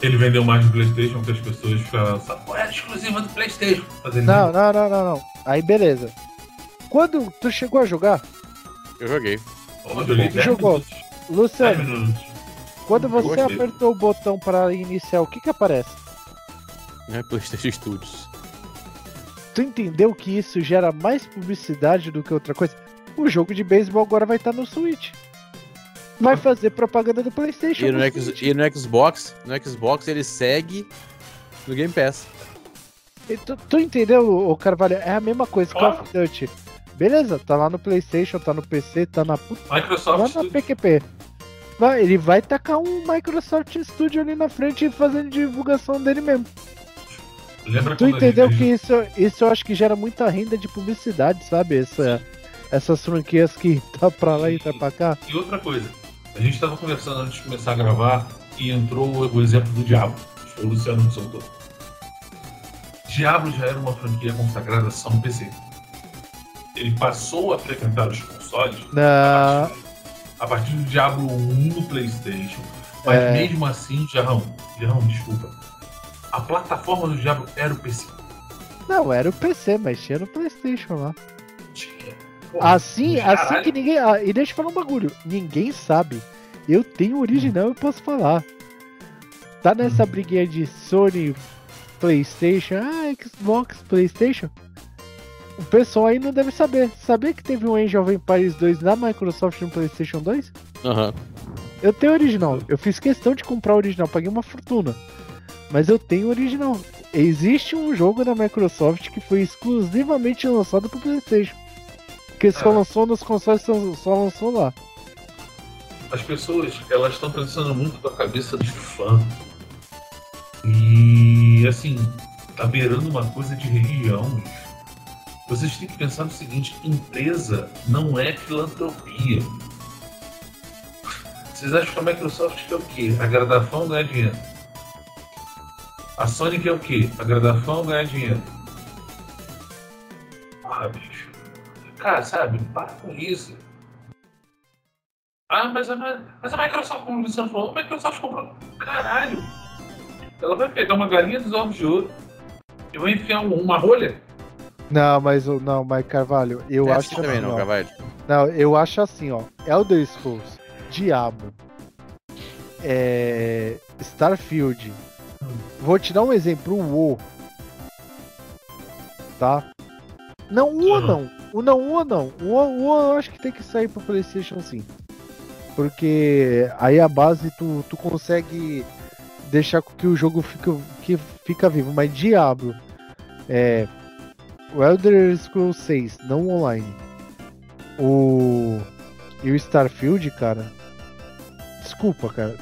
Ele vendeu mais no PlayStation que as pessoas ficaram. Essa porra é exclusiva do PlayStation. Fazendo Não, não, não, não, não. Aí beleza. Quando tu chegou a jogar, Eu joguei. Eu joguei Tu 10 jogou? minutos. 10 Luciano, minutos. quando você Gostei. apertou o botão para iniciar, o que que aparece? Né? PlayStation Studios. Tu entendeu que isso gera mais publicidade do que outra coisa? O jogo de beisebol agora vai estar no Switch. Vai fazer propaganda do PlayStation. E no, no X- e no Xbox, no Xbox ele segue no Game Pass. E Tu, tu entendeu, ô Carvalho? É a mesma coisa. Call Claro. of Duty. Beleza, tá lá no PlayStation, tá no PC, tá na puta. Lá Microsoft na. PQP. Vai, ele vai tacar um Microsoft Studio ali na frente e fazendo divulgação dele mesmo. Lembra Tu entendeu que isso, isso eu acho que gera muita renda de publicidade, sabe? Essa, essas franquias que tá pra lá e tá pra cá. E outra coisa, a gente estava conversando antes de começar a gravar e entrou o, exemplo do Diablo. Foi o Luciano que soltou. Diablo já era uma franquia consagrada só no PC. Ele passou a frequentar os consoles a partir, a partir do Diablo 1 no PlayStation. Mas É. mesmo assim, Jarrão, Jarrão, desculpa. A plataforma do Diablo era o PC. não, era o PC, mas tinha no PlayStation lá. Tinha. Porra, Assim, assim caralho. que ninguém. Ah, e deixa eu falar um bagulho. Ninguém sabe. Eu tenho original eu posso falar. Tá nessa Hum. briguinha de Sony, PlayStation, ah, Xbox, PlayStation. O pessoal aí não deve saber. Sabia que teve um Age of Empires 2 na Microsoft no PlayStation 2? Aham. Eu tenho original. Eu fiz questão de comprar o original, paguei uma fortuna. Mas eu tenho original. Existe um jogo da Microsoft que foi exclusivamente lançado pro PlayStation. Que só Ah. lançou nos consoles, só, lançou lá. as pessoas elas estão pensando muito com a cabeça de fã. E assim, tá beirando uma coisa de religião. bicho. Vocês têm que pensar no seguinte, empresa não é filantropia. Vocês acham que a Microsoft quer o quê? Agradar fã ou ganhar dinheiro? A Sony quer o quê? Agradar fã ou ganhar dinheiro? Ah, bicho. Cara, sabe? Para com isso. Ah, mas a, mas a Microsoft, como o Luciano falou, a Microsoft comprou. Caralho! Ela vai pegar uma galinha dos ovos de ouro e vai enfiar uma rolha? Não, mas o- não, mas Carvalho, eu é acho assim também, assim, não, ó. Carvalho. Não, eu acho assim, ó. Elder Scrolls, Diablo, é, Starfield. Vou te dar um exemplo, o WoW. Tá? Não, o Uhum. não. O não, o não. O o eu acho que tem que sair pro Playstation sim. Porque aí a base tu, tu consegue deixar que o jogo fica, que fica vivo. Mas Diablo, é, o Elder Scrolls 6, não online. O. E o Starfield, cara. Desculpa, cara.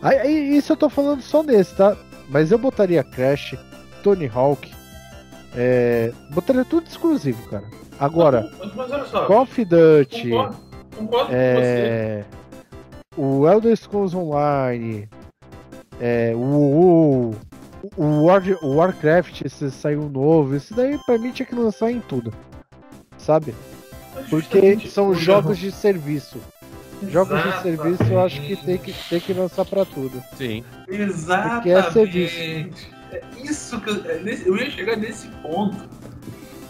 Aí, isso eu tô falando só nesse, tá? Mas eu botaria Crash, Tony Hawk. É, botaria tudo exclusivo, cara. Agora, Mas, mas olha só. Concordo, concordo é, o Elder Scrolls Online, é, o, o, o, War, o Warcraft, esse saiu novo. Isso daí pra mim tinha que lançar em tudo. Sabe? Porque são jogos de serviço. Jogos de Exatamente. serviço eu acho que tem que, tem que lançar pra tudo. Sim. Exatamente. Porque é serviço. É isso que eu, é nesse- eu ia chegar nesse ponto.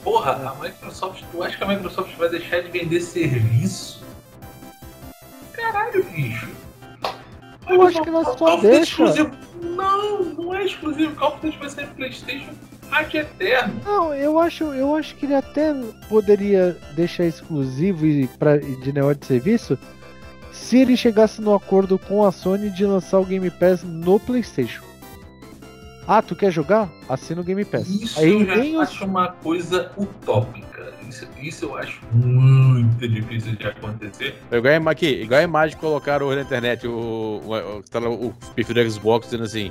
Porra, a Microsoft, tu acha que a Microsoft vai deixar de vender serviço? Caralho, bicho. Eu acho que ela só deixa. Não, não é exclusivo. Call of Duty vai sair Playstation ad eterno. Não, eu acho, eu acho que ele até poderia deixar exclusivo e pra, de negócio de serviço se ele chegasse no acordo com a Sony de lançar o Game Pass no PlayStation. Ah, tu quer jogar? Assina o Game Pass. Isso Aí eu já nem os acho uma coisa utópica. Isso, isso eu acho muito difícil de acontecer. É Igual aqui, igual a imagem que colocaram hoje na internet, o, o, o, tá o perfil do Xbox dizendo assim.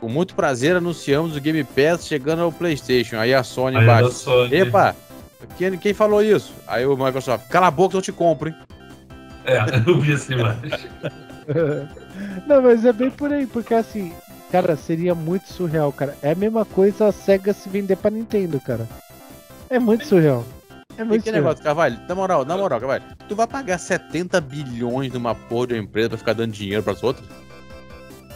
Com muito prazer anunciamos o Game Pass chegando ao Playstation. Aí a Sony Aí é embaixo. Sony. Epa, quem, quem falou isso? Aí o Microsoft, cala a boca que eu te compro, hein? É, eu vi essa imagem. Não, mas é bem por aí, porque assim, cara, seria muito surreal, cara. É a mesma coisa a SEGA se vender pra Nintendo, cara. É muito surreal. É E muito que surreal. negócio, Carvalho? Na moral, na moral, Carvalho, tu vai pagar 70 bilhões numa porra de uma empresa pra ficar dando dinheiro pras outras?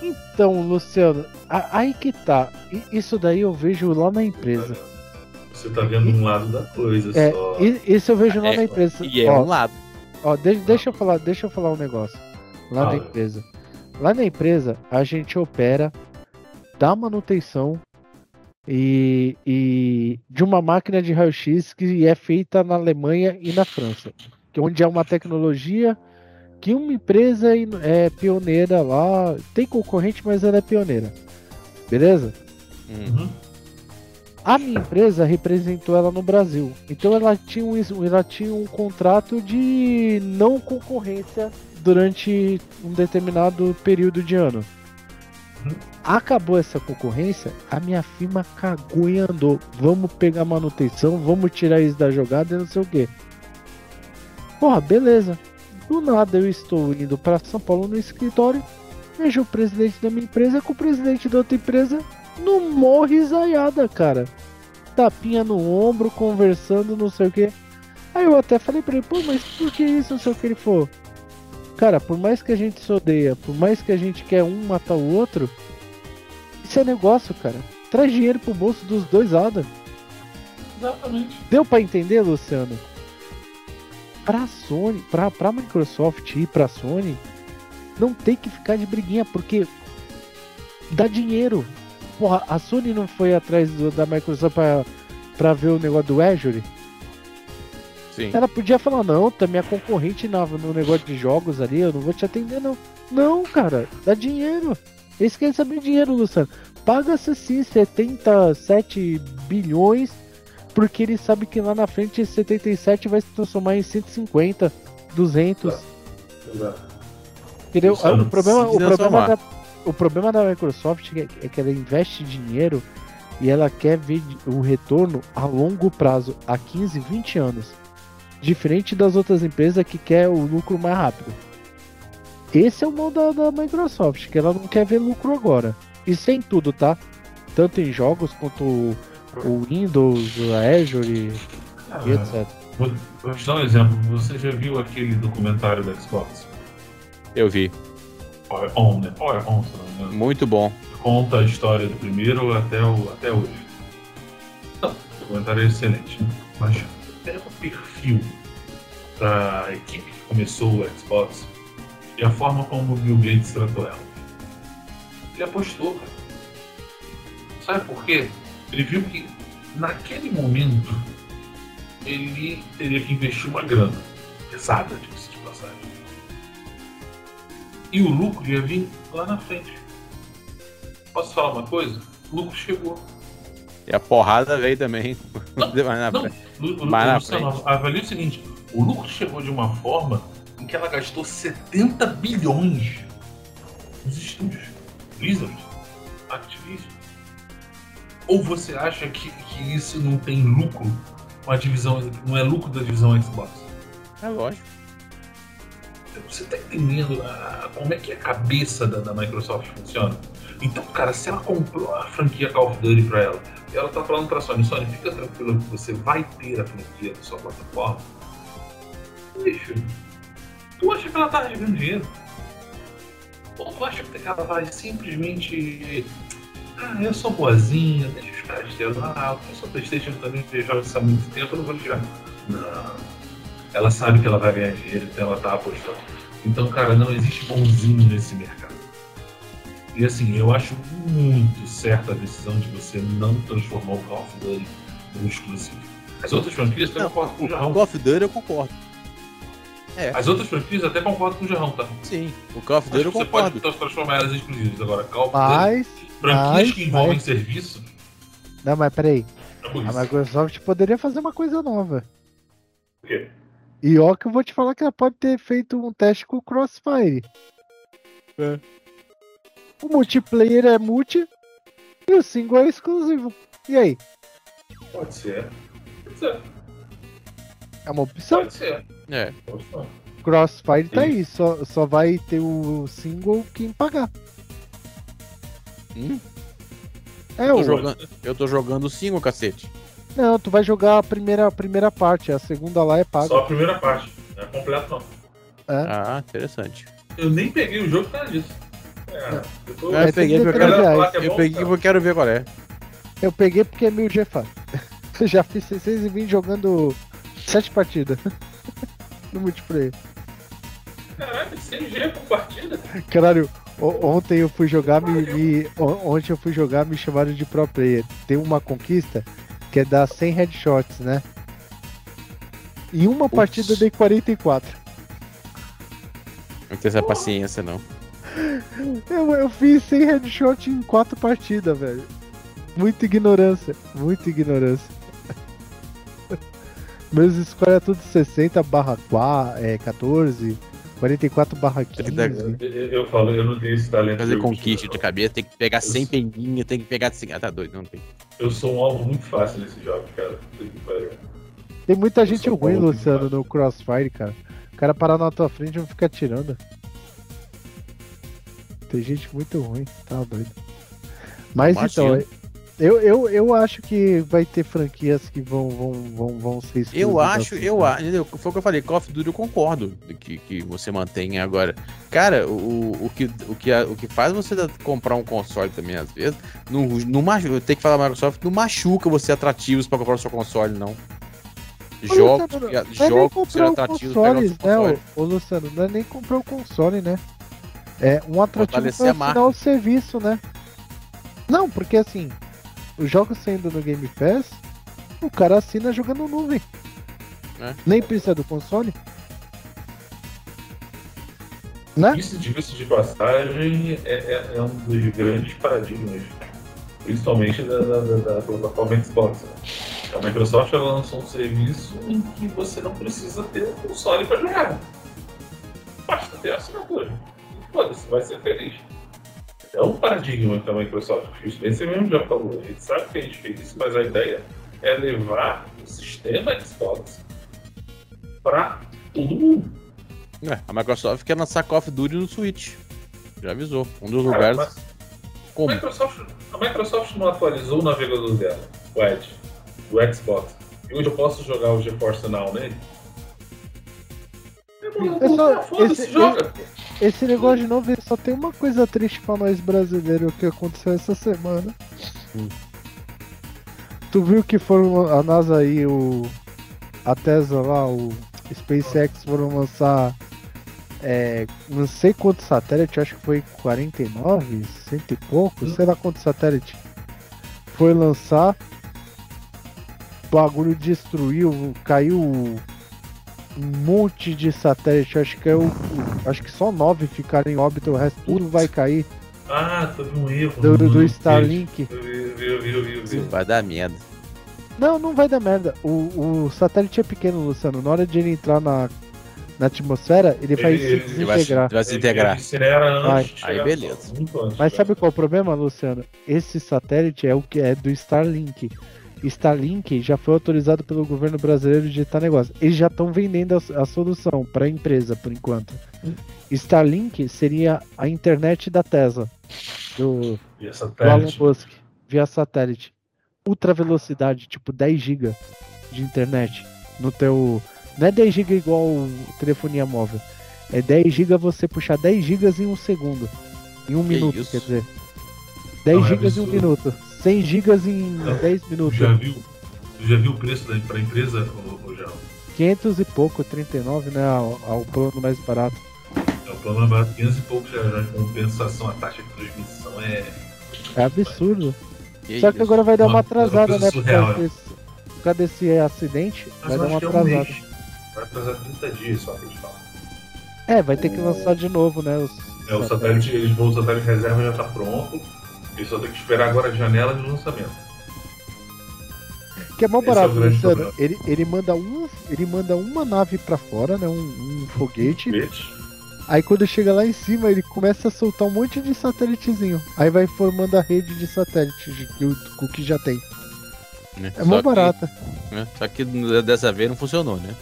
Então, Luciano, a- aí que tá. Isso daí eu vejo lá na empresa. Você tá vendo um lado da coisa É, só. isso eu vejo lá É, na empresa. E é ó, um lado. ó, de- deixa eu falar, deixa eu falar um negócio. Lá na Fala. empresa. Lá na empresa, a gente opera, dá manutenção e, e de uma máquina de raio-x que é feita na Alemanha e na França. Que onde é uma tecnologia que uma empresa é pioneira lá. Tem concorrente, mas ela é pioneira. Beleza? Hum. Uhum. A minha empresa representou ela no Brasil. Então ela tinha um, ela tinha um contrato de não concorrência durante um determinado período de ano. Uhum. Acabou essa concorrência, a minha firma cagou e andou. Vamos pegar manutenção, vamos tirar isso da jogada e não sei o que. Porra, beleza. Do nada eu estou indo para São Paulo no escritório, vejo o presidente da minha empresa com o presidente da outra empresa no morre risaiada, cara. Tapinha no ombro, conversando, não sei o que. Aí eu até falei pra ele, pô, mas por que isso, não sei o que ele falou. Cara, por mais que a gente se odeia, por mais que a gente quer um matar o outro, isso é negócio, cara. Traz dinheiro pro bolso dos dois lados. Exatamente. Deu pra entender, Luciano? Pra Sony, pra, pra Microsoft e pra Sony, não tem que ficar de briguinha, porque dá dinheiro. Porra, a Sony não foi atrás do- da Microsoft pra, pra ver o negócio do Azure? Sim. Ela podia falar, não, tá minha concorrente na- no negócio de jogos ali, eu não vou te atender, não. Não, cara, dá dinheiro. Eles querem saber dinheiro, Luciano. Paga-se sim 77 bilhões, porque ele sabe que lá na frente esse 77 vai se transformar em 150, 200. Exato. Entendeu? Luciano, o, problema, o, problema da, o problema da Microsoft é que- é que ela investe dinheiro e ela quer ver o retorno a longo prazo, a 15, 20 anos. Diferente das outras empresas que quer o lucro mais rápido. Esse é o mal da, da Microsoft, que ela não quer ver lucro agora. Isso é em tudo, tá? Tanto em jogos quanto o, o Windows, o Azure. e etc. Vou, vou te dar um exemplo. Você já viu aquele documentário da Xbox? Eu vi. Power On, né? Power On, se não me engano. Muito bom. Conta a história do primeiro até, o, até hoje. Não, o documentário é excelente, né? Mas pega o perfil da equipe que começou o Xbox e a forma como o Bill Gates tratou ela. Ele apostou, cara. Sabe por quê? Ele viu que naquele momento ele teria que investir uma grana pesada, diga-se de passagem. E o lucro ia vir lá na frente. Posso falar uma coisa? O lucro chegou. E a porrada veio também. Não, Mais na Não, frente. Lu- Lu- Mais na Luciano, avalie o seguinte: o lucro chegou de uma forma em que ela gastou 70 bilhões nos estúdios. Blizzard, Activision. Ou você acha que, que isso não tem lucro com a divisão, não é lucro da divisão Xbox? É lógico. Você tá entendendo a- como é que a cabeça da, da Microsoft funciona? Então, cara, se ela comprou a franquia Call of Duty pra ela, e ela tá falando pra Sony, Sony, fica tranquilo que você vai ter a franquia na sua plataforma. Bicho, tu acha que ela tá ganhando dinheiro? Ou tu acha que ela vai simplesmente. Ah, eu sou boazinha, deixa os caras terem lá, eu sou Playstation também, jogo isso há muito tempo, eu não vou tirar. Não. Ela sabe que ela vai ganhar dinheiro, então ela tá apostando. Então, cara, não existe bonzinho nesse mercado. E assim, eu acho muito certa a decisão de você não transformar o Call of Duty num exclusivo. As outras franquias Não, concordam com o. Call of Duty eu concordo. É, As outras franquias até concordam com o Jarrão, tá? sim. O Call of Duty eu você concordo. pode transformar elas em exclusivas. Agora, Call of Duty, Mas. franquias mas- que envolvem mas- serviço, Não, mas peraí. é A. Microsoft poderia fazer uma coisa nova. Por quê? E ó, que eu vou te falar que ela pode ter feito um teste com o Crossfire. É. O multiplayer é multi e o single é exclusivo. E aí? Pode ser. Pode ser. É uma opção. Pode ser. É. Crossfire tá Sim. aí, só, só vai ter o single quem pagar. Hum, É, tô o... jogando, eu tô jogando single, cacete. não, tu vai jogar a primeira, a primeira parte, a segunda lá é paga. Só a primeira parte. Não é completo, não. Ah, interessante. Eu nem peguei o jogo por causa disso. É, eu tô... É, tem peguei que porque eu quero- é Eu bom, peguei porque eu quero ver qual é. Eu peguei porque é 1000 GFA. Já fiz 620 jogando 7 partidas no multiplayer. Caralho, 100G por partida. Caralho, ontem eu fui jogar, me, me- ontem eu fui jogar, me chamaram de pro player. Tem uma conquista que é dar 100 headshots, né? Em uma partida eu dei 44. Não tem essa paciência, não. Eu, eu fiz 100 headshots em 4 partidas, velho. Muita ignorância, muita ignorância. Meus scores é tudo 60 barra 4, é, 14, 44 barra 15. Eu, eu falo, eu não tenho esse talento. Fazer conquista de cabeça, tem que pegar 100 Eu- peninha, tem que pegar 100. Ah, tá doido, não tem. Eu sou um alvo muito fácil nesse jogo, cara. Tem muita Eu gente ruim, Luciano, no Crossfire, cara. O cara parar na tua frente e não ficar atirando. Tem gente muito ruim, tá doido. Mas Imagino. então, eu, eu, eu acho que vai ter franquias que vão, vão, vão, vão ser. Eu acho, assim, eu né? acho. Foi o que eu falei, Call of Duty eu concordo que, que você mantenha agora. Cara, o, o, que, o, que, o que faz você comprar um console também, às vezes, não, não machuca, eu tenho que falar Microsoft, não machuca você atrativos pra comprar o seu console, não. Jogos, Luciano, que- Não é jogos o atrativos pegar o console, né, ô, ô, Luciano? Não é nem comprar o console, né? É um atrativo Fortalecer pra a assinar marca. o serviço, né? Não, porque assim, os jogos saindo no Game Pass, o cara assina jogando nuvem. É. Nem precisa do console. Né? Isso, diga-se de passagem, é, é- é um dos grandes paradigmas, principalmente da, da, da- da plataforma Xbox. A Microsoft lançou um serviço em que você não precisa ter um console para jogar. Basta ter a assinatura. Foda-se, vai ser feliz. É um paradigma que a Microsoft fez. Você mesmo já falou. A gente sabe que a gente fez isso, mas a ideia é levar o sistema Xbox para todo mundo. É, a Microsoft quer lançar Call of Duty no Switch. Já avisou. Um dos Cara, lugares. mas- A Como? Microsoft, a Microsoft não atualizou o navegador dela, o Edge, o Xbox, E hoje eu posso jogar o GeForce Now nele? Esse-. Esse negócio de novo, só tem uma coisa triste pra nós brasileiros que aconteceu essa semana. Hum. Tu viu que foram a NASA e o. A Tesla lá, o SpaceX foram lançar. É, não sei quantos satélites, acho que foi 49, cento e pouco, Hum. sei lá quantos satélites. Foi lançar. O bagulho destruiu, caiu um monte de satélite. Acho que é o, acho que só nove ficaram em órbita, o resto tudo vai cair Ah, teve um erro. do, do Starlink. Eu vi, eu vi, eu vi, eu vi, eu vi. Vai dar merda. Não, não vai dar merda. O, o satélite é pequeno, Luciano. Na hora de ele entrar na, na atmosfera, ele vai Ele- se ele- Ele vai, se- desintegrar. vai se integrar. Vai. Aí beleza. Mas de sabe qual é o problema, Luciano? Esse satélite é o que é do Starlink. Starlink já foi autorizado pelo governo brasileiro de tal negócio. Eles já estão vendendo a, a solução para a empresa por enquanto. Starlink seria a internet da Tesla, do, do Elon Musk, via satélite. Ultra velocidade, tipo 10 GB de internet no teu. Não é 10 GB igual telefonia móvel. É 10 GB você puxar 10 GB em um segundo. Em um Que minuto, isso? quer dizer. 10 Não, é GB em um minuto. 100 GB em Não, 10 tu minutos. já viu, tu já viu o preço da, pra empresa, ô, ô, Geraldo? 500 e pouco, 39, né? Ao, ao plano mais barato. É o plano é barato, 500 e poucos já, já compensação, a taxa de transmissão é. É absurdo. Que Só que isso? agora vai dar uma Uma- atrasada, uma né? Por causa desse, por causa desse acidente, Mas vai dar uma que é um atrasada. mês. Vai atrasar 30 dias só que eles falam. É, vai ter que lançar de novo, né? Os É, o satélite, eles vão, o satélite reserva já está pronto. Eles só tem que esperar agora a janela de lançamento. Que é mó Esse é barato, Luciano. problema. Ele, ele, manda um, ele manda uma nave pra fora, né? Um, um foguete. Foguete. Aí quando chega lá em cima, ele começa a soltar um monte de satélitezinho. Aí vai formando a rede de satélites de- que o o que já tem. Né? É mó barata. né? Só que dessa vez não funcionou, né?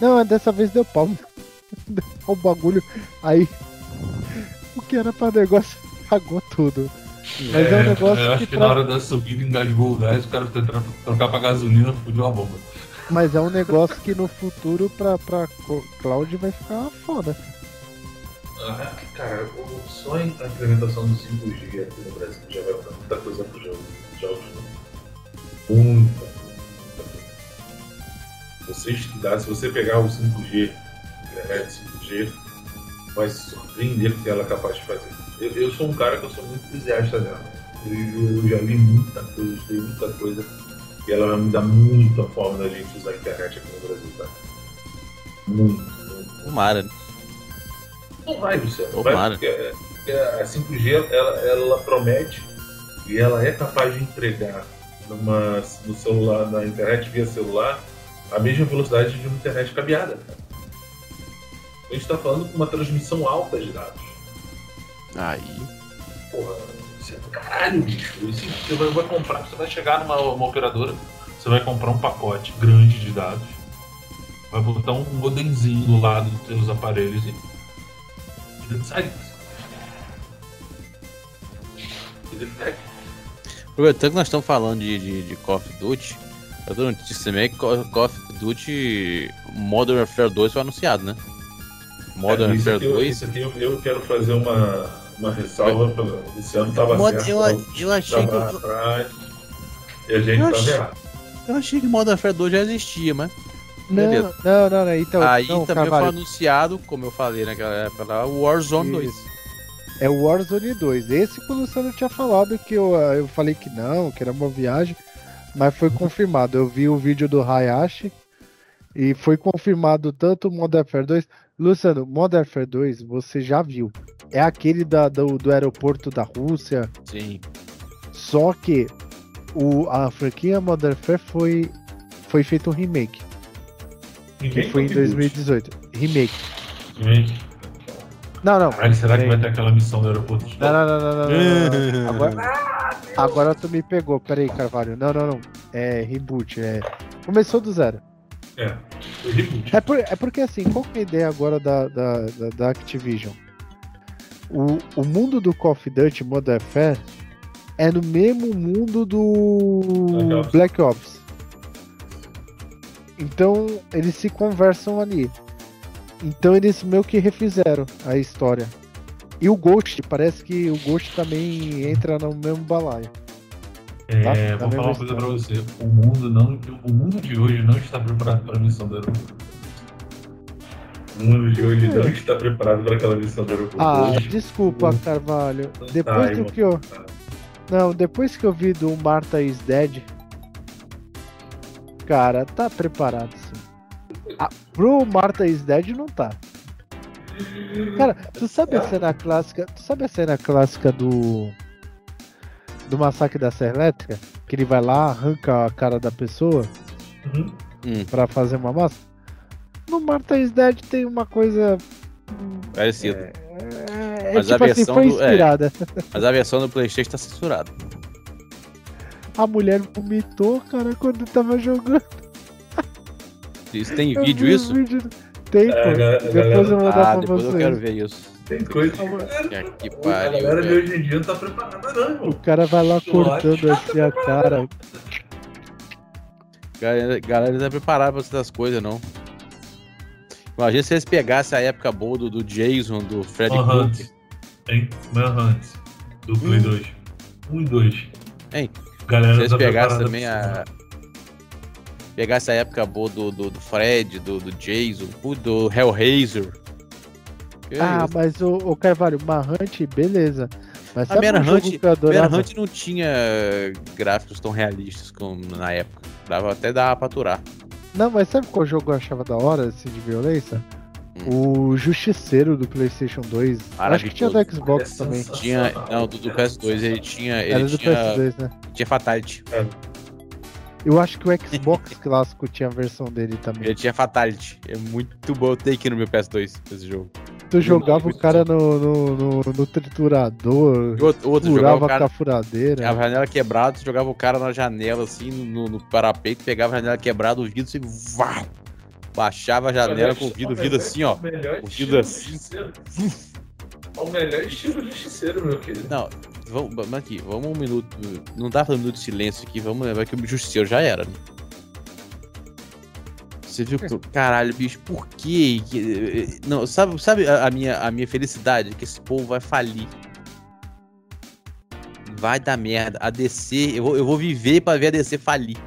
Não, dessa vez deu pau. Deu pau o bagulho. Aí. O que era pra negócio cagou tudo. Mas é um negócio eu acho que que na hora da subida engasgou o gás, o cara tentando trocar pra gasolina, fudiu a bomba. Mas é um negócio que no futuro pra, pra cloud vai ficar foda. Ah, cara, o sonho da implementação do 5G aqui no Brasil já vai dar muita coisa pro jogo. Jogos, né? Muita, muita coisa. Você estudar, se você pegar o 5G, internet 5G, vai se surpreender o que ela é capaz de fazer. Eu, eu sou um cara que eu sou muito entusiasta dela. Eu, eu já li muita coisa, estudei muita coisa. E ela vai mudar muito a forma da gente usar a internet aqui no Brasil, tá? Muito, muito. Tomara? Não vai, Luciano. Tomara. vai, porque é- porque a 5G ela, ela promete e ela é capaz de entregar numa, no celular, na internet via celular, a mesma velocidade de uma internet cabeada. Cara. A gente está falando com uma transmissão alta de dados. Aí. Porra, isso é do caralho, bicho. Você vai, vai comprar, você vai chegar numa uma operadora, você vai comprar um pacote grande de dados, vai botar um modemzinho do lado dos seus aparelhos e. e sai. E. Aproveitando que nós estamos falando de, de, de Call of Duty, eu tô notícia também que Call of Duty Modern Warfare 2 foi anunciado, né? Modern É, Warfare eu, 2. isso aqui eu, eu quero fazer uma, uma ressalva. pelo- Esse ano estava Mod- certo. eu, eu achei que. atrás, e a gente Eu estava achei- errado. Eu achei que Modern Warfare 2 já existia, mas. Não, Beleza. não, não, não. Então, Aí não, também foi Carvalho, anunciado, como eu falei naquela época lá, o Warzone 2. Isso. É o Warzone 2. Esse que o Luciano tinha falado que eu, eu falei que não, que era uma viagem, mas foi confirmado. Eu vi o vídeo do Hayashi e foi confirmado tanto o Modern Warfare 2. Luciano, Modern Warfare 2 você já viu. É aquele da, do, do aeroporto da Rússia. Sim. Só que o, a franquia Modern Warfare foi, foi feito um remake, que Ninguém foi em contribui. 2018. Remake. Ninguém- Não, não. Caralho, será que é- vai ter aquela missão do aeroporto de Não, não, não, não, não, não, não, não. Agora, agora tu me pegou. Peraí, Carvalho. Não, não, não. É reboot. É... Começou do zero. É, foi reboot. É, por- é porque assim, qual que é a ideia agora da, da, da, da Activision? O, o mundo do Call of Duty Modern Warfare é no mesmo mundo do Black Ops. Black Ops. Então eles se conversam ali. Então eles meio que refizeram a história. E o Ghost, parece que o Ghost também entra no mesmo balaio. É, Tá, vou tá falar uma coisa pra você. O mundo, não, o mundo de hoje não está preparado para a missão do aeroporto. O mundo de hoje não está preparado para aquela missão do aeroporto. Ah, Hoje, desculpa, Hum. Carvalho. Não tá, Depois do irmão. que eu. Não, depois que eu vi do Martha is Dead. Cara, tá preparado sim. Ah, pro Martha is Dead não tá. Cara, tu sabe a cena clássica. Tu sabe a cena clássica do. Do massacre da Serra Elétrica? Que ele vai lá, arranca a cara da pessoa Uhum. Hum, pra fazer uma massa? No Martha is Dead tem uma coisa. parecido. É, é Mas a tipo assim, versão foi do- é. inspirada. Mas a versão do Playstation tá censurada. A mulher vomitou, cara, quando tava jogando. Isso tem Eu vídeo isso? vídeo. Tem, É, pô. a galera- a Depois galera- eu vou mandar Ah, pra depois eu vocês. quero ver isso. Tem coisa que que a pariu, galera de hoje em dia não tá preparada, não, irmão. O cara vai lá cortando assim a cara. Galera, galera não tá preparada pra essas coisas, não. Imagina se eles pegassem a época boa do, do Jason, do Freddy Manhunt. Hein? Manhunt. Do Play Hum. 2. 1 e 2. Hein? Galera Se eles tá pegassem também a. Pegassem a época boa do, do, do Fred, do, do Jason, do Hellraiser. Que Ah, isso? mas o, o Carvalho, Manhunt, beleza. Mas A sabe um Manhunt- adorava? Manhunt não tinha gráficos tão realistas como na época. Dava até dar pra aturar. Não, mas sabe qual jogo eu achava da hora, assim, de violência? O Justiceiro do Playstation 2. Acho que tinha do. Xbox É também. Tinha. Não, do, do PS2 ele tinha. Era Ele do tinha, PS2, né? tinha Fatality. Eu acho que o Xbox clássico tinha a versão dele também. Ele tinha Fatality. É muito bom. Eu tenho aqui no meu PS2 esse jogo. Tu jogava o cara no, no, no, no triturador, E outro, outro jogava o com cara. a furadeira. A janela quebrada, você jogava o cara na janela, assim, no, no parapeito, pegava a janela quebrada, o vidro, você vau, baixava a janela com o vidro, o vidro assim, ó. O vidro assim. O melhor estilo justiceiro, meu querido. Não, vamos, vamos aqui, vamos um minuto. Não dá pra um minuto de silêncio aqui, vamos lembrar que o Justiceiro já era, né? Você viu que. Caralho, bicho, por quê? que- Não, sabe, sabe a, a minha, a minha felicidade? Que esse povo vai falir. Vai dar merda. A DC, eu vou, eu vou viver pra ver a DC falir.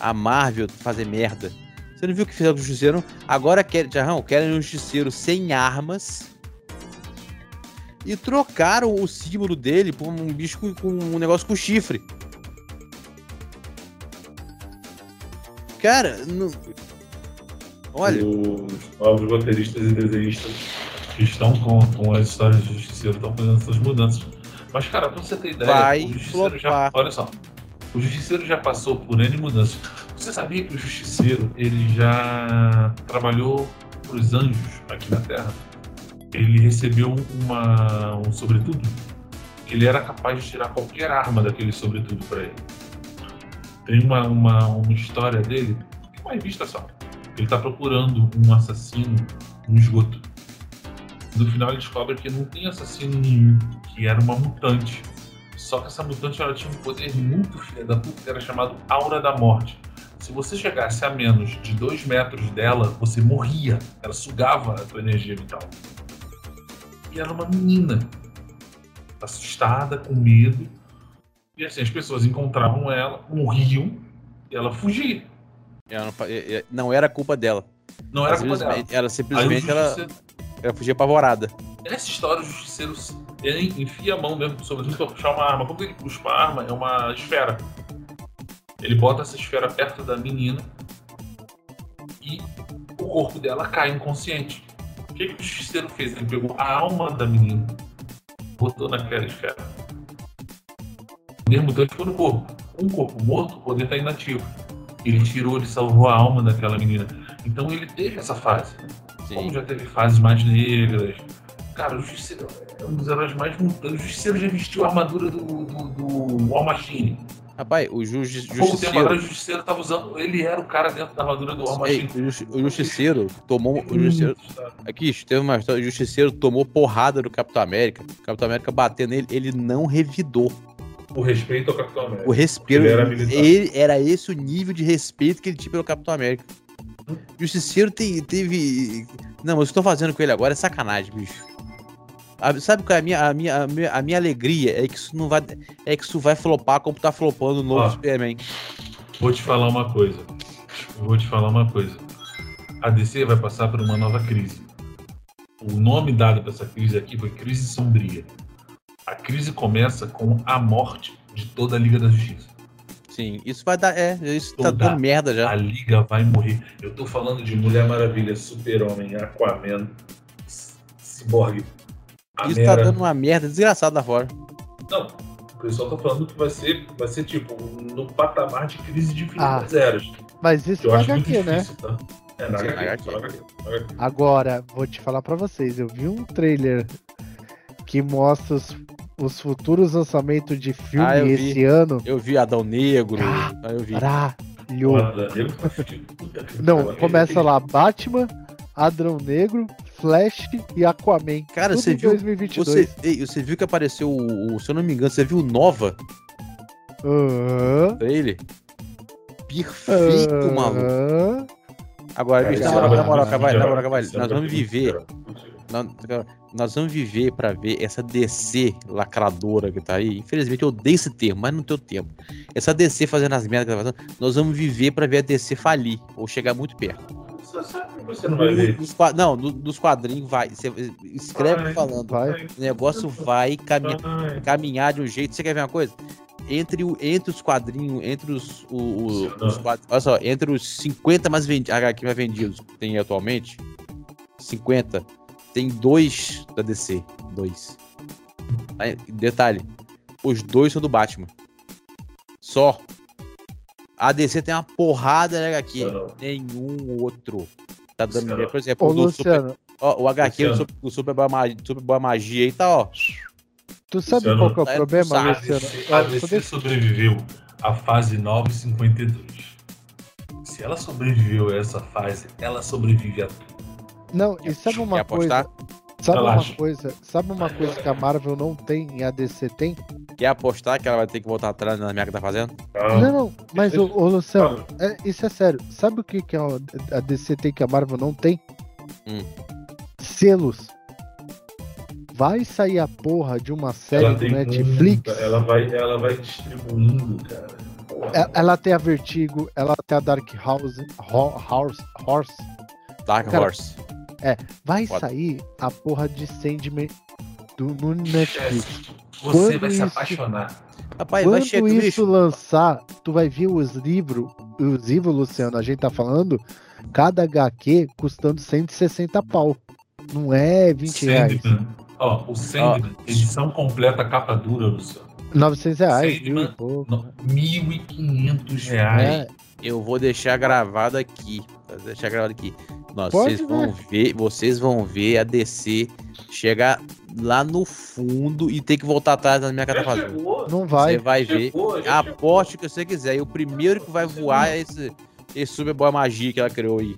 A Marvel fazer merda. Você não viu o que fizeram com o Justiceiro? Agora querem, Jarrão, querem um Justiceiro sem armas. E trocaram o símbolo dele por um bicho com, um negócio com chifre. Cara, não... olha, Os novos roteiristas e desenhistas que estão com, com as histórias do Justiceiro estão fazendo essas mudanças. Mas, cara, pra você ter ideia, Vai o Justiceiro já. flopar. Olha só. O Justiceiro já passou por N mudanças. Você sabia que o Justiceiro ele já trabalhou pros anjos aqui na Terra? Ele recebeu uma, um sobretudo. Ele era capaz de tirar qualquer arma daquele sobretudo pra ele. Tem uma, uma, uma história dele, uma revista só. Ele tá procurando um assassino no esgoto. No final ele descobre que não tem assassino nenhum, que era uma mutante. Só que essa mutante ela tinha um poder muito filha da puta, que era chamado Aura da Morte. Se você chegasse a menos de 2 metros dela, você morria. Ela sugava a tua energia vital. E era uma menina. Assustada, com medo. E assim, as pessoas encontravam ela, morriam, e ela fugia. ela não, é- é- não era culpa dela. Não era culpa dela. Ela simplesmente ela, Justiceiro- ela fugia apavorada. Nessa história, o justiceiro ele enfia a mão mesmo, sobretudo pra puxar uma arma. Como ele puxa uma arma? É uma esfera. Ele bota essa esfera perto da menina e o corpo dela cai inconsciente. O que, que o justiceiro fez? Ele pegou a alma da menina, botou naquela esfera. O poder mutante ficou no corpo. Um corpo morto, o poder está inativo. Ele tirou, ele salvou a alma daquela menina. Então ele teve essa fase. Como Sim. já teve fases mais negras. Cara, o Justiceiro é um dos heróis mais mutantes. O Justiceiro já vestiu a armadura do, do, do War Machine. Rapaz, o ju- ju- Pouco tempo atrás, Justiceiro. o Justiceiro tava usando. Ele era o cara dentro da armadura do War Ei, Machine. o Justi- o Justiceiro tomou. O Justiceiro, aqui, teve uma história. O Justiceiro tomou porrada do Capitão América. O Capitão América bateu nele, ele não revidou. O respeito ao Capitão América. O respeito. Ele era ele- era esse o nível de respeito que ele tinha pelo Capitão América. O Justiceiro teve. Não, mas o que eu tô fazendo com ele agora é sacanagem, bicho. A- Sabe qual é a minha, a, minha, a, minha, a minha alegria? É que isso não vai. É que isso vai flopar como tá flopando o novo Ó. Superman. Vou te falar uma coisa. Vou te falar uma coisa. A DC vai passar por uma nova crise. O nome dado para essa crise aqui foi crise sombria. A crise começa com a morte de toda a Liga da Justiça. Sim, isso vai dar. É, isso tá Toda dando merda já. A Liga vai morrer. Eu tô falando de Mulher Maravilha, Super-Homem, Aquaman, Cyborg, a Isso tá Mera. dando uma merda desgraçada lá fora. Não, o pessoal tá falando que vai ser, vai ser tipo no patamar de crise de Ah. eras. Mas isso eu na acho HQ, né? difícil, tá? É, na na HQ. Agora, vou te falar pra vocês, eu vi um trailer que mostra os, os futuros lançamentos de filme Ah, eu vi. esse ano. Eu vi Adão Negro. Ah, aí eu vi. Caralho. Tá Não, começa lá Batman, Adrão Negro, Flash e Aquaman. Cara, Tudo você em viu. 2022. Você, ei, você viu que apareceu o, o- Se eu não me engano, você viu o Nova Aham. trailer? Perfeito, aham. maluco. Agora, bicho, esse na moral, vai- na moral, ano nós vamos viver. Nós, vamos viver pra ver essa DC lacradora que tá aí. Infelizmente eu odeio esse termo, mas não tenho tempo. Essa DC fazendo as merdas que tá fazendo, nós vamos viver pra ver a DC falir ou chegar muito perto. Você que você não vai ver. Qua- não, nos quadrinhos vai. Você escreve Vai, falando. vai. O negócio vai caminhar. Vai. caminhar de um jeito. Você quer ver uma coisa? Entre, o, entre os quadrinhos, entre os, o- os quadrinhos, olha só, entre os 50 mais vendidos, HQ mais vendidos que tem atualmente, 50, tem dois da DC. Dois. Aí, detalhe, os dois são do Batman. Só. A DC tem uma porrada de HQ. Não, não. Nenhum outro. Tá dando. Por exemplo, Ô, o, Super, Luciano, ó, o HQ do Luciano. Super, do Superboy Magia, Superboy Magia aí tá, ó. tu sabe Luciano, qual que é o tá- problema, sabe, A Luciano? DC, a Ó, só DC sobreviveu à fase 952. Se ela sobreviveu a essa fase, ela sobrevive a tudo. Não, e sabe Quer uma apostar? Sabe Relaxa. uma coisa? Sabe uma coisa que a Marvel não tem e a DC tem? Quer apostar que ela vai ter que voltar atrás na merda que tá fazendo? Ah, Não, não, mas o, deixa- Luciano, é, isso é sério. Sabe o que, que a, DC tem que a Marvel não tem? Hum. Selos. Vai sair a porra de uma série ela do Netflix. muita- ela vai, ela vai distribuindo, cara. Porra. É- Ela tem a Vertigo, ela tem a Dark House, Ho- Horse, Horse. Dark Cara, Horse. Vai Foda. sair a porra de Sandman do, no Netflix. Você Quando vai se isso- apaixonar. Rapaz, vai Quando chegar, isso bicho. lançar, tu vai ver os livros, os livros, Luciano, a gente tá falando, cada HQ custando 160 pau. Não é 20 reais. Sandman. Ó, o Sandman, edição completa, capa dura, Luciano. 900 reais, Sandman, mil e pouco. No- 1.500 reais. É, Eu vou deixar gravado aqui. Vou deixar gravado aqui. Nós, Pode vocês vão ver, vocês vão ver a DC chegar lá no fundo e ter que voltar atrás na minha Você não vai. vai ver. chegou, chegou. Aposte o que você quiser. E o primeiro que vai voar é esse, esse Superboy Magia que ela criou aí.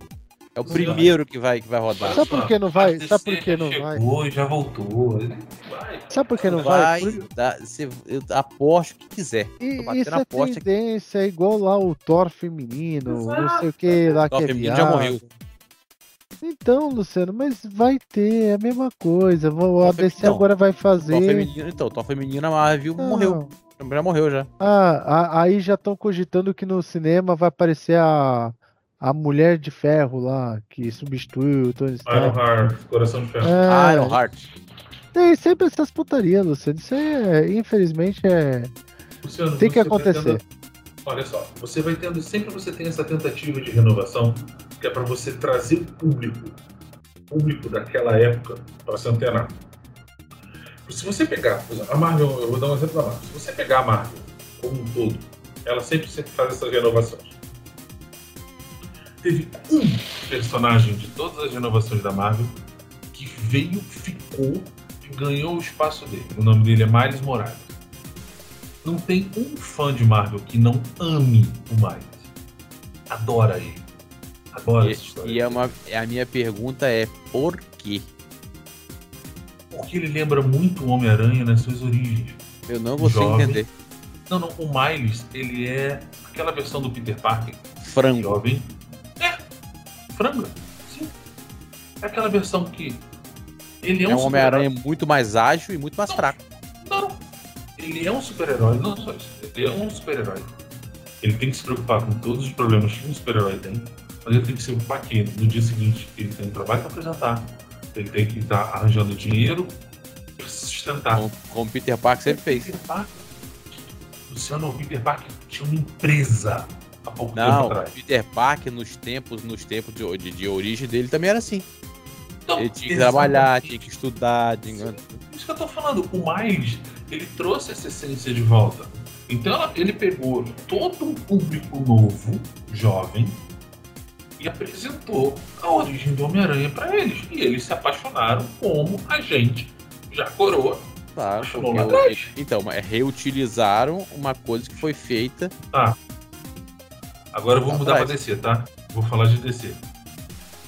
É o primeiro que vai, que vai rodar. Sabe por que não vai? Sabe por que já não vai? Chegou já voltou. Vai. Sabe por que não vai? vai dar, você, eu aposto o que quiser. E, Tô batendo isso é tendência, é igual lá o Thor feminino, não sei o que lá que Ó, o é feminino já viado. morreu. Então, Luciano, mas vai ter, é a mesma coisa. vou- A Thor DC agora vai Thor fazer. feminino, então, Thor feminino a Marvel Não. morreu. Já morreu já. Ah, a- aí já estão cogitando que no cinema vai aparecer a, a Mulher de Ferro lá, que substituiu o Tony Stark. Ironheart, Coração de Ferro. É, Iron Heart. tem sempre essas putarias, Luciano. Isso é, infelizmente, é. Luciano, Tem que você vai acontecer. tendo- olha só, você vai tendo, sempre você tem essa tentativa de renovação, que é para você trazer o público, o público daquela época, para se antenar. Se você pegar, por exemplo, a Marvel, eu vou dar um exemplo da Marvel. Se você pegar a Marvel como um todo, ela sempre, sempre faz essas renovações. Teve um personagem de todas as renovações da Marvel que veio, ficou e ganhou o espaço dele. O nome dele é Miles Morales. Não tem um fã de Marvel que não ame o Miles. Adora ele. Adora essa E, história. e é uma, é a minha pergunta é por quê? Porque ele lembra muito o Homem-Aranha nas suas origens. Eu não Jovem. entender. Não, não, o Miles, ele é aquela versão do Peter Parker Frango. jovem. Franga, sim. É aquela versão que ele é, É um um Homem-Aranha muito mais ágil e muito mais fraco. Não, não. Ele é um super-herói, não só isso. Ele é um super-herói. Ele tem que se preocupar com todos os problemas que um super-herói tem, mas ele tem que se preocupar que no dia seguinte ele tem um trabalho para apresentar, ele tem que estar arranjando dinheiro para se sustentar. Como, como o Peter Parker sempre fez. Peter Parker, Luciano, o Peter Parker tinha uma empresa há pouco tempo Não, atrás. Peter Parker nos tempos, nos tempos de, de, de origem dele também era assim. Então, Ele tinha que trabalhar, tinha que estudar, tinha... Isso que eu tô falando, o Miles, ele trouxe essa essência de volta. Então ele pegou todo um público novo, jovem, e apresentou a origem do Homem-Aranha para eles. E eles se apaixonaram como a gente, já coroa. Claro, lá atrás. então, reutilizaram uma coisa que foi feita. Agora eu vou Lá mudar para. DC, tá? Vou falar de DC.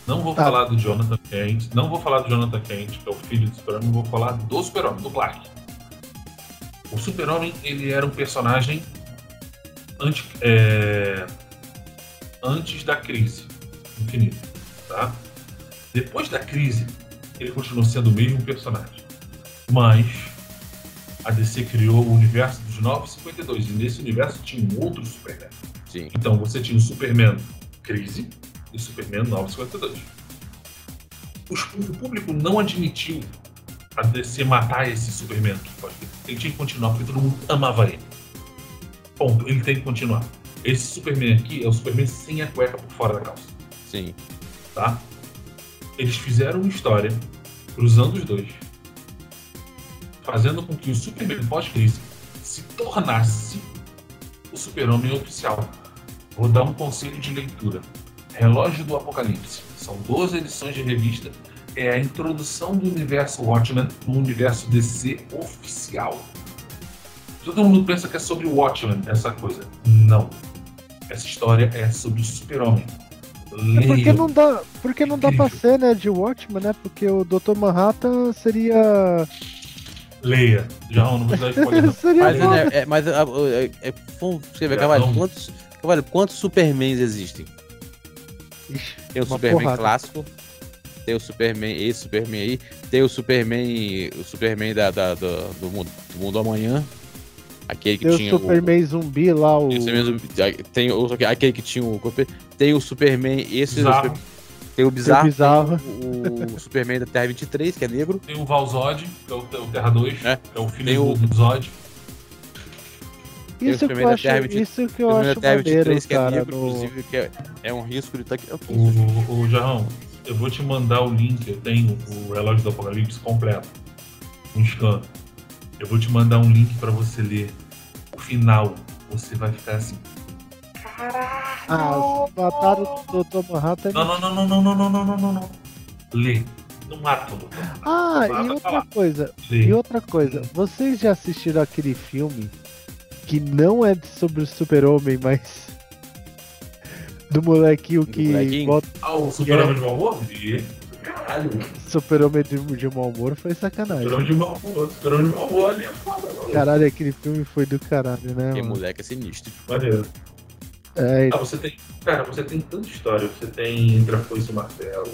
Não vou Tá. falar do Jonathan Kent, não vou falar do Jonathan Kent, que é o filho do Super-Homem, vou falar do Super-Homem, do Clark. O Super-Homem, ele era um personagem antes, é, antes da crise infinita, tá? Depois da crise, ele continuou sendo o mesmo personagem. Mas a DC criou o universo dos 952 e nesse universo tinha um outro Superman. Sim. Então você tinha o Superman Crise e o Superman 952. Os- o público não admitiu a DC matar esse Superman. Ele tinha que continuar porque todo mundo amava ele. Ponto. Ele tem que continuar. Esse Superman aqui é o Superman sem a cueca por fora da calça, Sim. tá? Eles fizeram uma história cruzando os dois, fazendo com que o Superman pós-crise se tornasse o Super-Homem oficial. Vou dar um conselho de leitura. Relógio do Apocalipse. São 12 edições de revista. É a introdução do universo Watchmen no universo DC oficial. Todo mundo pensa que é sobre o Watchmen, essa coisa. Não. Essa história é sobre o Super-Homem. É porque não dá, porque não dá pra ser, né, de Watchman, né? Porque o Dr. Manhattan seria. Leia. Já não vou dar spoiler. não. seria Mas, né, é, mas é, é, é, É, vamos. quantos, Cavalho, quantos Supermans existem? Ixi, Tem o Superman porrada. clássico, tem o Superman, esse Superman aí, tem o Superman, o Superman da, da- do, do mundo, do mundo amanhã, aquele que Tem o tinha Superman zumbi lá, o. Tem o, aquele que tinha o. Tem o Superman, esse. Bizarro. Tem o Bizarro. Bizarro. tem O, o Superman da Terra 23, que é negro. Tem o Valzod, que é o, o Terra 2, É. que é o filho Tem o- do Zod. O Isso que eu acho, Terra 20 isso que eu acho maneiro, 23, que é cara. no- inclusive, que é, é um risco de. Tá aqui, ok. O, o Jarrão, eu vou te mandar o link, eu tenho o relógio do Apocalipse completo. Um scan. Eu vou te mandar um link pra você ler. O final, você vai ficar assim. Ah, se mataram o Dr. Manhattan. Não, não, não, não, não, não, não, não, não, não, não. Lê. Não mata o doutor. Ah, e outra falar. coisa, e outra coisa, vocês já assistiram aquele filme que não é sobre o super-homem, mas do molequinho que bota Ah, o Super-Homem de mau humor? Caralho. super-homem de, de mau humor foi sacanagem. Super-Homem de mau humor. Super-Homem de mau humor ali é foda, mano. Caralho, aquele filme foi do caralho, né? Que moleque é sinistro. Maneiro. É, Ah, você tem. Cara, você tem tanta história. Você tem Foice e Martelo.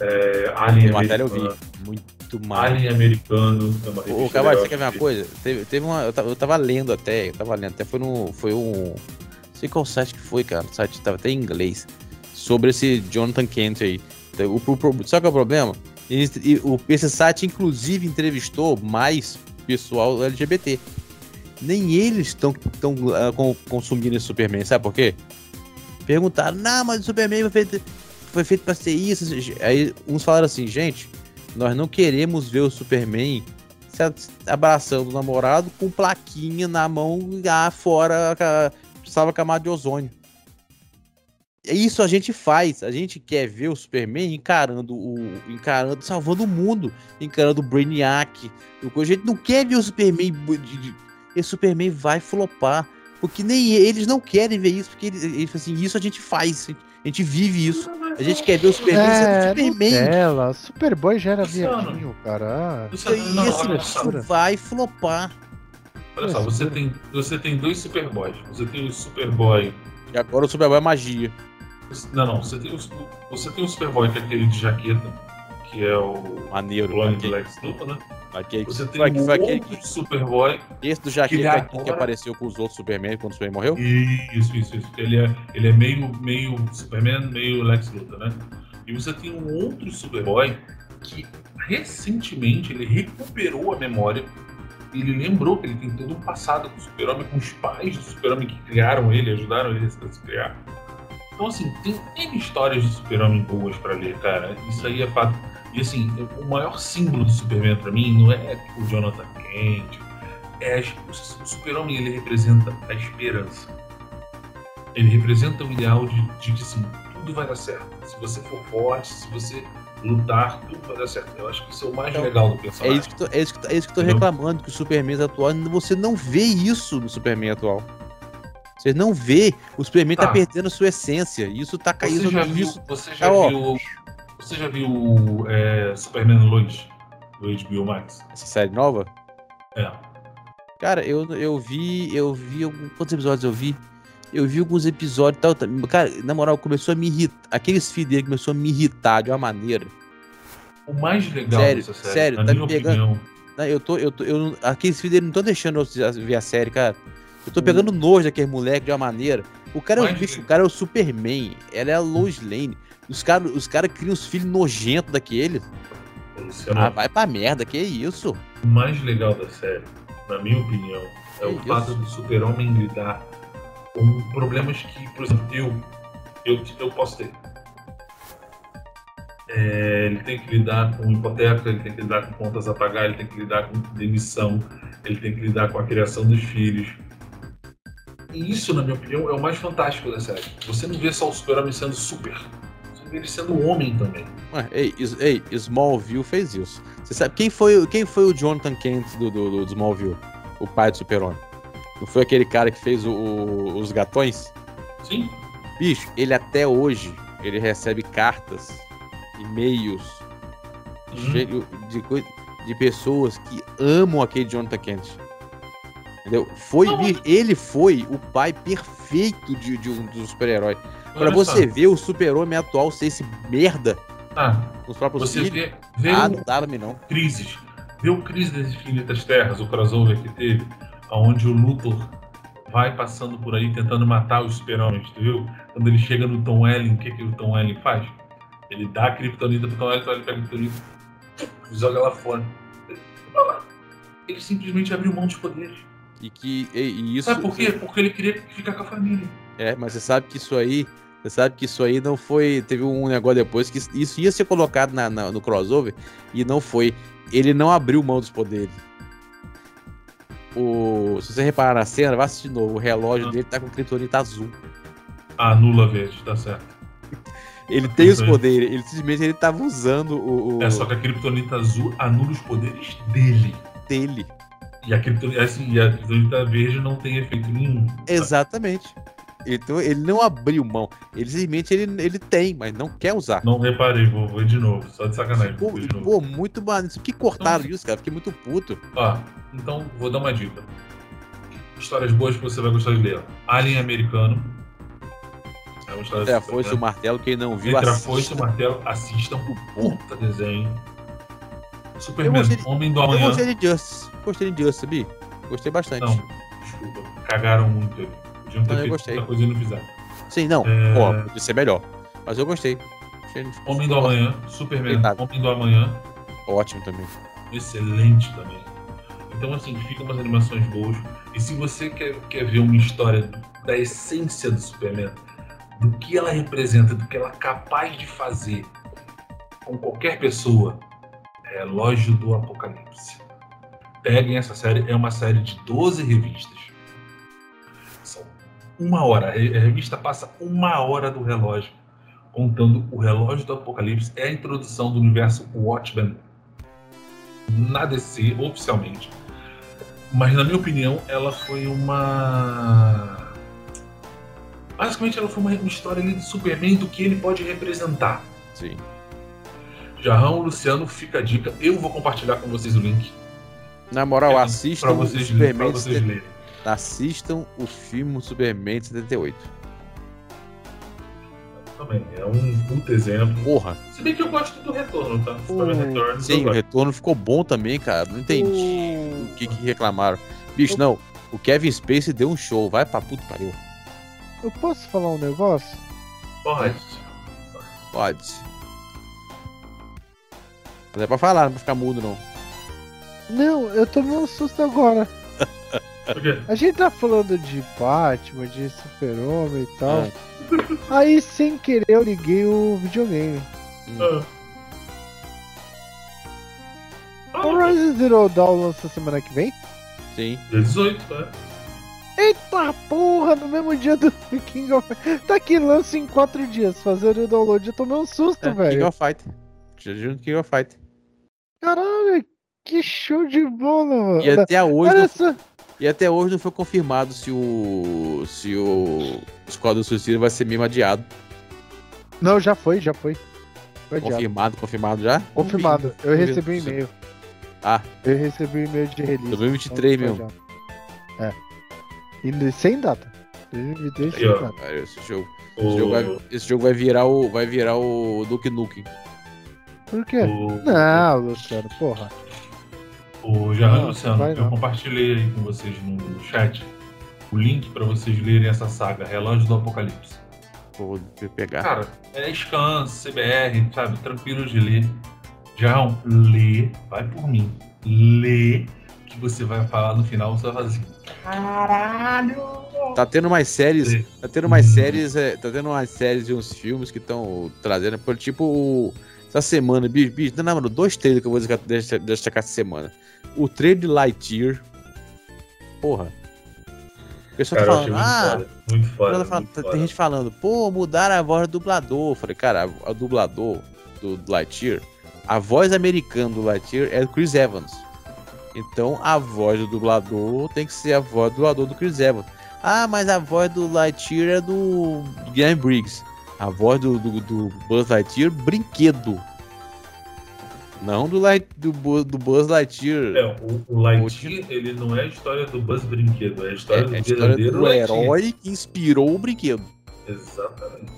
É, Alien Martelo eu vi. Muito mal. Alien Americano. é Ô, Cavalho, você quer ver uma coisa? Teve, teve uma. Eu tava, eu tava lendo até, eu tava lendo, até foi no. Foi um. Não sei qual site que foi, cara. O site tava até em inglês. Sobre esse Jonathan Kent aí. O, o, o, sabe qual é o problema? Esse, e o- esse site, inclusive, entrevistou mais pessoal LGBT. Nem eles estão tão, ah, consumindo esse Superman, sabe por quê? Perguntaram, não, mas o Superman foi feito, foi feito pra ser isso. Aí uns falaram assim, gente, nós não queremos ver o Superman se abraçando o namorado com plaquinha na mão lá fora, salva camada de ozônio. Isso a gente faz. A gente quer ver o Superman encarando o. encarando, salvando o mundo, encarando o Brainiac. A gente não quer ver o Superman. Esse Superman vai flopar. Porque nem eles não querem ver isso, porque eles, eles assim, isso a gente faz. A gente vive isso. A gente quer ver o Superman é sendo Superman. Nutella, Superboy já era viadinho, cara. Não, bicho só. vai flopar. Olha só, você tem, você tem dois Superboys. Você tem o Superboy. E agora o Superboy é magia. Não, não. Você tem o, você tem o Superboy, que é aquele de jaqueta, que é o Maneiro. clone do Lex Luthor, né? aquele- Você tem foi aquele outro Superboy. Esse do que jaqueta aqui que agora- apareceu com os outros Superman quando o Superman morreu? Isso, isso, isso. Ele é, ele é meio, meio Superman, meio Lex Luthor, né? E você tem um outro Superboy que recentemente ele recuperou a memória. Ele lembrou que ele tem todo um passado com o Super-Homem, com os pais do Super-Homem que criaram ele, ajudaram ele a se criar. Então, assim, tem N histórias de Super-Homem boas pra ler, cara. Isso aí é fato. E, assim, o maior símbolo do Superman pra mim não é o Jonathan Kent. É, o Super-Homem, ele representa a esperança. Ele representa o ideal de, de que, assim, tudo vai dar certo. Se você for forte, se você lutar, tudo vai dar certo. Eu acho que isso é o mais Então, legal do É personagem. isso que, tô, é isso que, tô- é isso que eu tô reclamando, que o Superman atual, você não vê isso no Superman atual. Você não vê. O Superman tá, Tá. perdendo sua essência. Isso tá Você caindo já viu, nisso. você já Tá, ó. Você já viu é, Superman Lois do HBO Max? Essa série nova? É. Cara, eu, eu vi. Eu vi. Quantos episódios eu vi? Eu vi alguns episódios e tal. tá- Cara, na moral, começou a me irritar. Aqueles filhos dele começou a me irritar de uma maneira. O mais legal Sério, dessa série, sério, na tá minha me pegando. opinião, Né, Eu tô. Eu tô eu, não- aqueles filhos dele não estão deixando eu ver a série, cara. Eu tô pegando nojo daquele moleque de uma maneira. O cara é o bicho, o cara é o Superman. Ela é a Lois Lane. Os caras os cara criam os filhos nojentos daquele. Luciano, Ah, vai pra merda, que isso? o mais legal da série, na minha opinião, é o Que fato isso? do super-homem lidar com problemas que, por exemplo, eu, eu, eu posso ter. É, ele tem que lidar com hipoteca, ele tem que lidar com contas a pagar, ele tem que lidar com demissão, ele tem que lidar com a criação dos filhos. E isso, na minha opinião, é o mais fantástico da série. Você não vê só o super-homem sendo super, você vê ele sendo homem também. Ué, ei, Is- ei, Smallville fez isso. Você sabe quem foi, o- quem foi o Jonathan Kent do, do, do Smallville? O pai do Super-Homem. Não foi aquele cara que fez o- o- os gatões? Sim, Bicho, ele até hoje, ele recebe cartas, e-mails, Uhum. de, coi- de pessoas que amam aquele Jonathan Kent. Entendeu? Foi, ele foi o pai perfeito de, de um dos super-heróis. Pra você só. ver o super-homem atual ser esse merda Ah, nos próprios você filhos. vê, vê Ah, não dá mim não. crises. Vê o Crise das Infinitas Terras, o crossover que teve, onde o Luthor vai passando por aí tentando matar os super-homens, tu viu? Quando ele chega no Tom Welling, o que, que o Tom Welling faz? Ele dá a Kryptonita pro Tom Welling, o Tom Welling pega a Kryptonita e joga lá fora. Ele simplesmente abriu mão dos poderes. E que e, isso Sabe por quê? Porque ele queria ficar com a família. É, mas você sabe que isso aí, você sabe que isso aí não foi, teve um negócio depois que isso ia ser colocado na- na- no crossover e não foi. Ele não abriu mão dos poderes. O, se você reparar na cena, vai assistir de novo. O relógio Ah. dele tá com kryptonita azul. Ah, nula verde, tá certo. Ele tem os Sim. poderes, ele simplesmente ele tava usando o, o É só que a Kryptonita azul anula os poderes dele. dele. E a Kryptonita, assim, a verde não tem efeito nenhum. Exatamente. Então ele não abriu mão. Ele simplesmente ele, ele tem, mas não quer usar. Não reparei, vou, vou de novo, só de sacanagem. Pô, de pô, muito maneiro. Por que cortaram Nossa. isso, cara? Fiquei muito puto. Ó, então vou dar uma dica. Histórias boas que você vai gostar de ler. Alien Americano. É uma história Entre a super, foice e né? o martelo, quem não viu, Entre a assista. foice e o martelo, assistam o puta desenho. Eu Superman, gostei de- Homem do Eu Amanhã. gostei de Justice. Gostei de Justice, Bi. Gostei bastante. Não, desculpa, cagaram muito ali. Podiam ter Não, eu feito gostei. outra coisa e não fizeram. Sim, não. É. Podia ser melhor. Mas eu gostei. Achei Homem do Amanhã, Superman. Homem do Amanhã, Ótimo também. excelente também. Então, assim, ficam umas animações boas. E se você quer, quer ver uma história da essência do Superman, do que ela representa, do que ela é capaz de fazer com qualquer pessoa, Relógio do Apocalipse. Peguem essa série, é uma série de 12 revistas. São uma hora. A re- a revista passa uma hora do relógio, contando o relógio do Apocalipse. É a introdução do universo Watchmen na DC oficialmente. Mas na minha opinião, ela foi uma. Basicamente, ela foi uma, história ali do Superman do que ele pode representar. Sim. Jarrão, Luciano, fica a dica. Eu vou compartilhar com vocês o link. Na moral, pra assistam o vocês, lerem, pra Superman. vocês lerem. Assistam o filme Superman de 78. Também, é um puto exemplo. Porra. Se bem que eu gosto do retorno, tá? Superman eu Sim, o gosto. retorno ficou bom também, cara. Não entendi o que, que reclamaram. Bicho, não. O Kevin Spacey deu um show. Vai pra puto pariu. Eu posso falar um negócio? Pode. Pode. Mas é pra falar, não é pra ficar mudo, não. Não, eu tomei um susto agora. Por quê? A gente tá falando de Batman, de Super-Homem e tal. É. Aí, sem querer, eu liguei o videogame. Ah. Horizon Zero Dawn lança semana que vem? Sim. Dia 18, né? Eita porra, no mesmo dia do King of Tá aqui, lança em 4 dias. Fazendo o download, eu tomei um susto, É, King velho. of Fight. Junto King of Fight. Caralho, que show de bola, mano. E até hoje, só. e até hoje não foi confirmado se o. se o Esquadrão Suicida vai ser mesmo adiado. Não, já foi, já foi. Foi adiado. Confirmado, confirmado já? Confirmado. Eu recebi um e-mail. Ah, Eu recebi um e-mail de release. 2023 Então, mesmo. É. E sem data. 2023 sem data. esse jogo. Esse jogo, vai, esse jogo vai virar o. Vai virar o Duke Nukem. Por quê? o, Não, Luciano, porra. o Não, Luciano, vai eu não. compartilhei aí com vocês no, chat o link pra vocês lerem essa saga, Relógio do Apocalipse. Vou pegar. Cara, é scan, CBR, sabe? Tranquilo de ler. Já lê, vai por mim. Lê, que você vai falar no final, você vai fazer assim. Caralho! Tá tendo mais séries. Lê. Tá tendo mais Hum. séries. é, tá tendo umas séries e uns filmes que estão trazendo. Por tipo, o- essa semana, bicho, bicho, não, mano, dois trailers que eu vou destacar- essa semana. O trailer de Lightyear. Porra. O pessoal tá falando, muito ah, foda. Muito foda. muito tem foda. gente falando, pô, mudaram a voz do dublador. Eu falei, cara, a dublador do Lightyear, a voz americana do Lightyear é do Chris Evans. Então a voz do dublador tem que ser a voz do dublador do Chris Evans. Ah, mas a voz do Lightyear é do Guilherme Briggs. A voz do, do, do Buzz Lightyear, brinquedo. Não do, Light, do, do Buzz Lightyear. É, o, o Lightyear, ele não é a história do Buzz Brinquedo, é a história É, do é a história verdadeiro do Lightyear. herói que inspirou o brinquedo. Exatamente.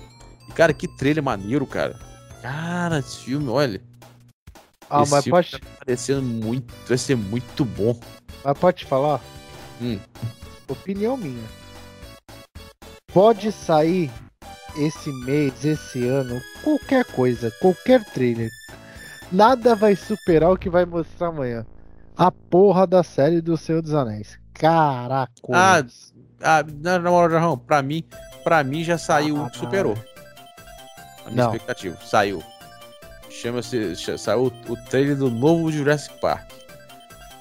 E, cara, que trailer maneiro, cara. Cara, esse filme, olha. Ah, esse mas filme pode, tá parecendo muito. Vai ser muito bom. mas pode falar? Hum. Opinião minha. Pode sair esse mês, esse ano, qualquer coisa, qualquer trailer. Nada vai superar o que vai mostrar amanhã. A porra da série do Senhor dos Anéis. Caraca. Ah, Ah, na moral, Jarrão, pra mim, pra mim já saiu o que superou. A minha Não. expectativa. Saiu. Chama-se. cha- Saiu o trailer do novo Jurassic Park.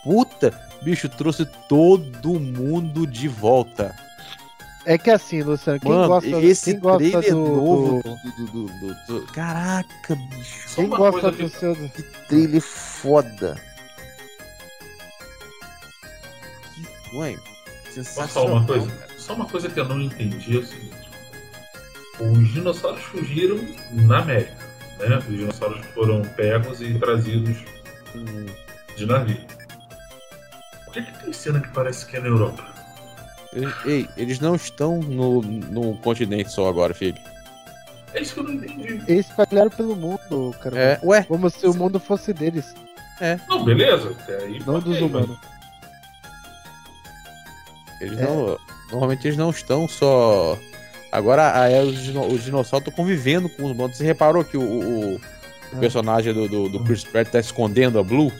Puta, bicho, trouxe todo mundo de volta. É que assim, Luciano, quem Mano, gosta, esse quem gosta trailer do, novo do- do, do- do- do- Caraca, bicho. Só Quem gosta do que- seu. Que trailer foda. Que, mãe, sensacional. falar uma coisa? cara. Só uma coisa que eu não entendi é o seguinte. Os dinossauros fugiram na América, né? Os dinossauros foram pegos e trazidos de navio. Por que, que tem cena que parece que é na Europa? Ei, ei, eles não estão no, no continente só agora, filho. É isso que eu não entendi. Eles espalharam pelo mundo, cara. É, ué, Como se o mundo fosse deles, Não, beleza. Aí, não dos humanos. eles É. não. Normalmente eles não estão só. Agora a, os, dino- os dinossauros estão convivendo com os humanos. Você reparou que o, o- o É. personagem do, do, do Chris Pratt tá escondendo a Blue?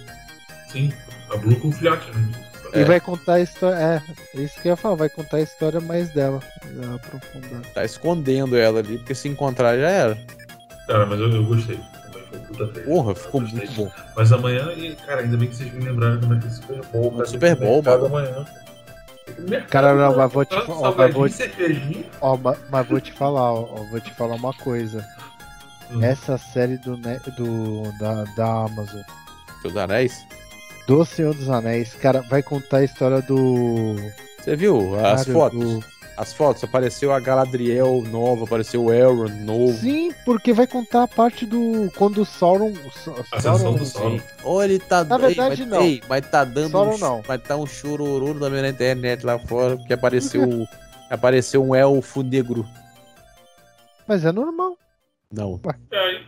Sim, a Blue com filhote, né? E É. vai contar a história. É, é isso que eu ia falar, vai contar a história mais dela. Aprofundar. Tá escondendo ela ali, porque se encontrar já era. Cara, mas eu, eu gostei. Porra, ficou Gostei. muito bom. Mas amanhã, e, cara, ainda bem que vocês me lembraram como é que é Super Bowl. cara, Super Bowl, mano. amanhã. Mercado, Cara, não, mas vou te falar, mas vou te-. Ó, ma- mas vou te falar, ó, vou te falar uma coisa. Hum. Essa série do, do da, da Amazon, Seus anéis. Do Senhor dos Anéis, cara, vai contar a história do. Você viu as cara, fotos? do- As fotos, apareceu a Galadriel nova, apareceu o Elrond novo. Sim, porque vai contar a parte do. Quando o Sauron. o Sa- Ascensão do Sauron. Ou ele tá Na verdade, ei, mas, não. ei, mas tá dando Sauron um, não. mas tá um chororô também na internet lá fora, porque apareceu apareceu um elfo negro. Mas é normal. Não. E aí,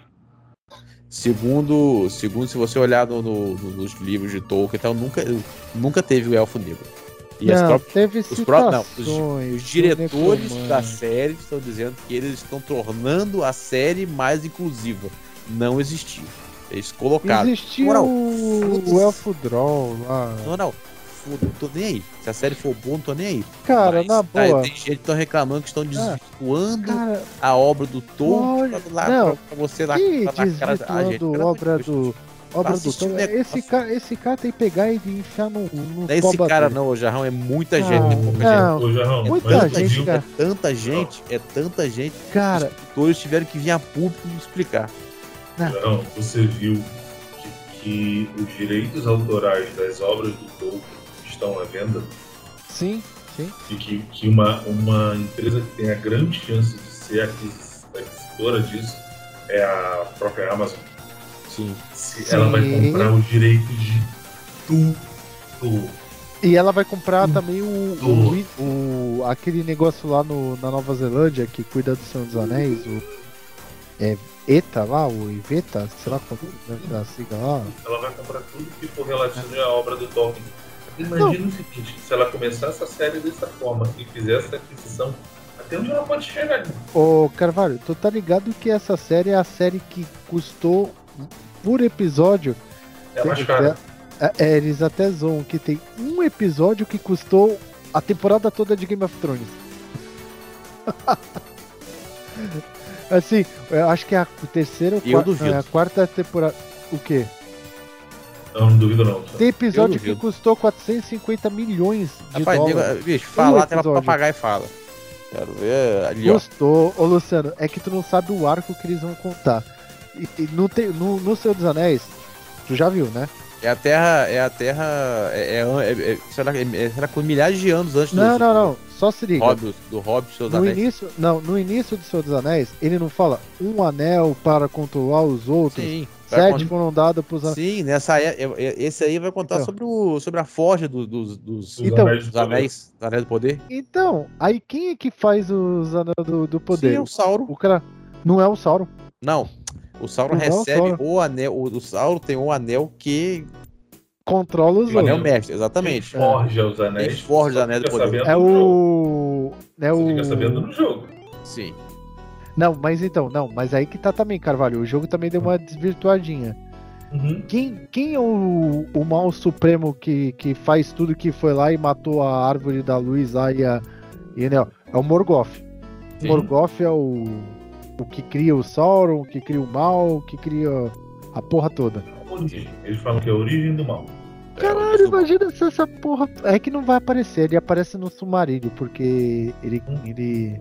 Segundo, segundo se você olhar no- no- no- nos livros de Tolkien, nunca nunca teve o elfo negro. E não, próprias teve os pró- não, os- Os diretores da série estão dizendo que eles estão tornando a série mais inclusiva. Não existiu. Eles colocaram. Existia Moral, o, o Elfo Droll lá. Não, não. Foda, não tô nem aí. Se a série for boa, não tô nem aí. Cara, Mas, na tá, boa. tem gente que estão reclamando que estão desvirtuando Cara, a obra do Tolkien Olha, lá, não, pra, pra você lá que pra na cara da Ah, gente, obra do. Obra do negócio. Esse cara, esse cara tem que pegar e enfiar no. no Não é esse cara, dele. não, o Jarrão. É muita Ah, gente. É pouca não. ô Jarrão, Muita mas gente, viu- cara. gente. É tanta gente. É tanta gente. Cara, Os escritores tiveram que vir a público explicar. Jarrão, você viu que, que os direitos autorais das obras do Tolkien estão à venda? sim, sim. E que, que uma, uma empresa que tem a grande chance de ser aquis- aquisitora disso é a própria Amazon. Sim. Se Sim. ela vai comprar os direitos de tudo. E ela vai comprar também o, Tudo. o, o- aquele negócio lá no, na Nova Zelândia que cuida do Senhor dos Anéis, o é, ETA lá, o Iveta, sei lá qual é a sigla lá. Ela vai comprar tudo que for relativo à obra do Tolkien. Imagina o seguinte, se ela começar essa série dessa forma e fizer essa aquisição, até onde ela pode chegar? Ô Carvalho, tu tá ligado que essa série é a série que custou por episódio? É mais caro. É, é, eles até zoam que tem um episódio que custou a temporada toda de Game of Thrones. assim, eu acho que é a terceira ou quarta, não, é a quarta temporada. O quê? Não, não duvido não. Tem episódio que custou 450 milhões de Rapaz, dólares. bicho, falar até pra episódio. papagaio fala. Quero ver ali, ó. Custou, ô Luciano, é que tu não sabe o arco que eles vão contar. E, e não tem, no, no Senhor dos Anéis, tu já viu, né? É a Terra. É a Terra. É, é, é, é, será, que- é, será com milhares de anos antes Não, do, não, não. Só se liga. Hobbit, do Hobbit seus No anéis. início, não, no início do Senhor dos Anéis, ele não fala um anel para controlar os outros, Sim. Sete contar- foram dados para os anéis. Sim, nessa é, é- é- esse aí vai contar Então. sobre, o, sobre a forja do- dos, dos, Os Então, anéis do dos anéis, dos anéis do poder. Então, aí quem é que faz os anéis do, do poder? Sim, é o Sauron. O cara não é o Sauron. Não. O Sauron Não é o recebe Sauron. o anel. O, o Sauron tem um anel que. Controla os O anel mestre, Quem exatamente. forja os anéis. Quem forja os anéis do poder. É o. É Você fica sabendo o. no jogo. Sim. Não, mas então, não, mas aí que tá também, Carvalho. O jogo também deu uma desvirtuadinha. Uhum. Quem, quem é o, o mal supremo que, que faz tudo que foi lá e matou a árvore da luz lá e a. E, né, é o Morgoth. O Sim. Morgoth é o. O que cria o Sauron, o que cria o mal, o que cria a porra toda. Origem. Eles falam que é a origem do mal. Caralho, imagina se essa porra. É que não vai aparecer, ele aparece no Sumarilho, porque ele. ele...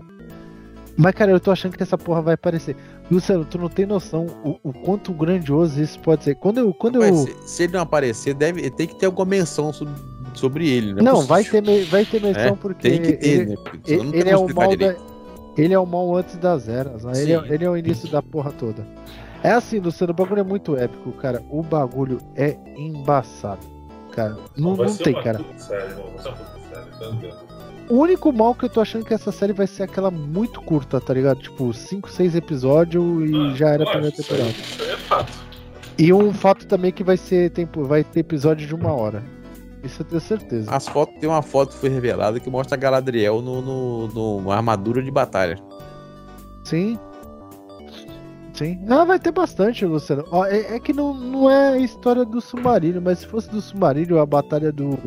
Mas, cara, eu tô achando que essa porra vai aparecer. Luciano, tu não tem noção o, o quanto grandioso isso pode ser. Quando eu. Quando eu... Se, se ele não aparecer, deve, tem que ter alguma menção sobre, sobre ele, né? Não, vai ter, me- vai ter menção É, porque. Tem que ter, ele, né? Ele, não ele é o mal da. Ele é o mal antes das eras. né? Ele, é, ele é o início da porra toda. É assim, Luciano, o bagulho é muito épico, cara. O bagulho é embaçado. Cara, não, não ser tem, cara. série, não. Vai ser uma puta série, tá entendendo? O único mal que eu tô achando que essa série vai ser aquela muito curta, tá ligado? Tipo, 5, 6 episódios e Ah, já era a primeira acho, isso aí- temporada. Isso aí é fato. E um fato também que vai ser tempo, vai ter episódio de uma hora. Isso eu tenho certeza. As fotos, tem uma foto que foi revelada que mostra a Galadriel no, no, numa armadura de batalha. Sim. Sim. Ah, vai ter bastante, Luciano. Ó, é, é que não, não é a história do submarino, mas se fosse do submarino, a batalha do.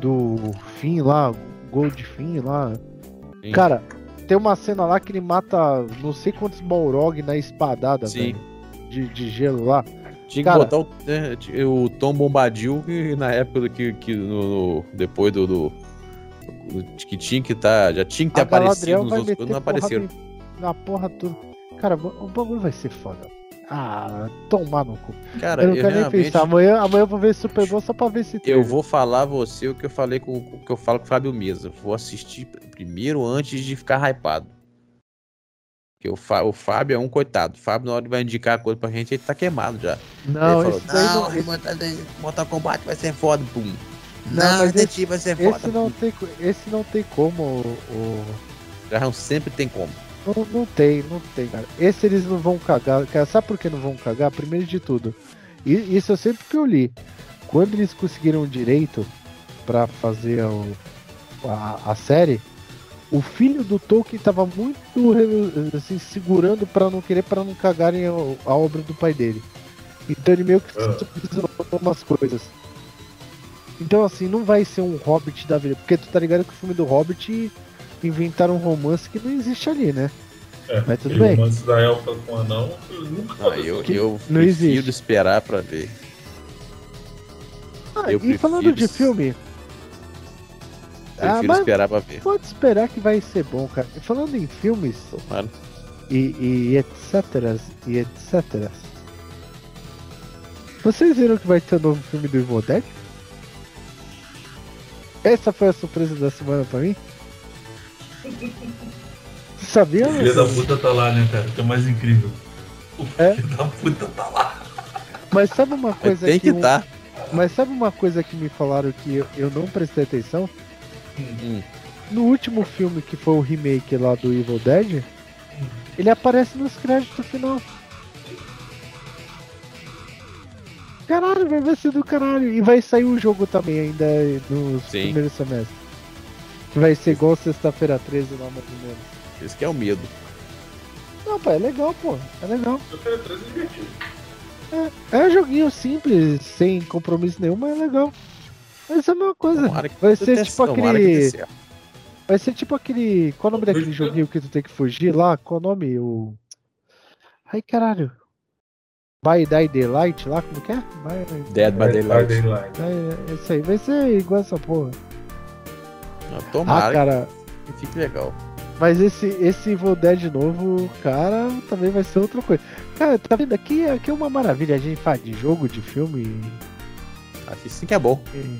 Do Fim lá, Gold Fim lá. Sim. Cara, tem uma cena lá que ele mata não sei quantos Balrog na espadada, Sim. velho, De, de gelo lá. Tinha que Cara- botar o, né, o Tom Bombadil, que na época do que, que no, no- depois do, do- que tinha que tá, já tinha que ter aparecido Galadriel nos outros, não apareceram. na porra toda. Cara, o bagulho vai ser foda. Ah, tomar no cu. Cara, Eu eu, não quero nem realmente. pensar. Amanhã, amanhã eu vou ver Super Bowl só pra ver se Eu vou falar a você o que eu falei com o que eu falo com o Fábio Mesa. Vou assistir primeiro antes de ficar hypado. Porque o, Fá- o Fábio é um coitado. O Fábio, na hora que vai indicar a coisa pra gente, ele tá queimado já. Não, ele esse daí não, não, Mortal, Kombat vai ser foda, pum. Não, Não, mas Evil vai ser foda. esse não tem, esse não tem como. O, o- Jarrão sempre tem como. Não, não tem, não tem, cara. Esse eles não vão cagar. Cara, sabe por que não vão cagar? Primeiro de tudo, e- isso eu sempre que eu li. Quando eles conseguiram direito pra fazer o- a, a série, o filho do Tolkien tava muito assim, segurando pra não querer para não cagarem a, a obra do pai dele. Então ele meio que Ah. umas coisas. Então assim, não vai ser um Hobbit da vida, porque tu tá ligado que o filme do Hobbit inventaram um romance que não existe ali, né? É, Mas tudo bem. romance da elfa com o anão, eu nunca Ah, eu, Que eu não prefiro existe. esperar pra ver. Ah, Eu e falando prefiro de s- filme, Ah, Prefiro mas- esperar pra ver. pode esperar que vai ser bom, cara. E falando em filmes Tomara. e, e etc, e etc. Vocês viram que vai ter um novo filme do Evil Dead? Essa foi a surpresa da semana pra mim. Você sabia? O filho da puta tá lá, né, cara? Que é o mais incrível. O É? filho da puta tá lá. Mas sabe uma coisa Tem que um- tá. Mas sabe uma coisa que me falaram que eu, eu não prestei atenção? Hum. No último filme que foi o remake lá do Evil Dead, ele aparece nos créditos final. Caralho, vai ser do caralho. E vai sair o jogo também ainda no Sim. primeiro semestre. Que vai ser igual sexta-feira 13 lá mais ou menos. Esse que é o medo. Não, pô, é legal, pô. É legal. Eu quero trazer divertido. É um joguinho simples, sem compromisso nenhum, mas é legal. Vai ser a mesma coisa. Tomara que Vai ser tipo dê aquele. Vai ser tipo aquele. Qual o nome daquele vejo- joguinho que tu tem que fugir lá? Qual o nome? O. Ai caralho. By Die Daylight lá, como que é? By... Dead by É, Daylight. Daylight. É, isso aí, vai ser igual essa porra. Não, Ah, Tomara cara, que fique legal. mas esse, esse Evil Dead novo, cara, também vai ser outra coisa. Cara, tá vendo? Aqui, aqui é uma maravilha. A gente faz de jogo, de filme. Aqui sim que é bom. e-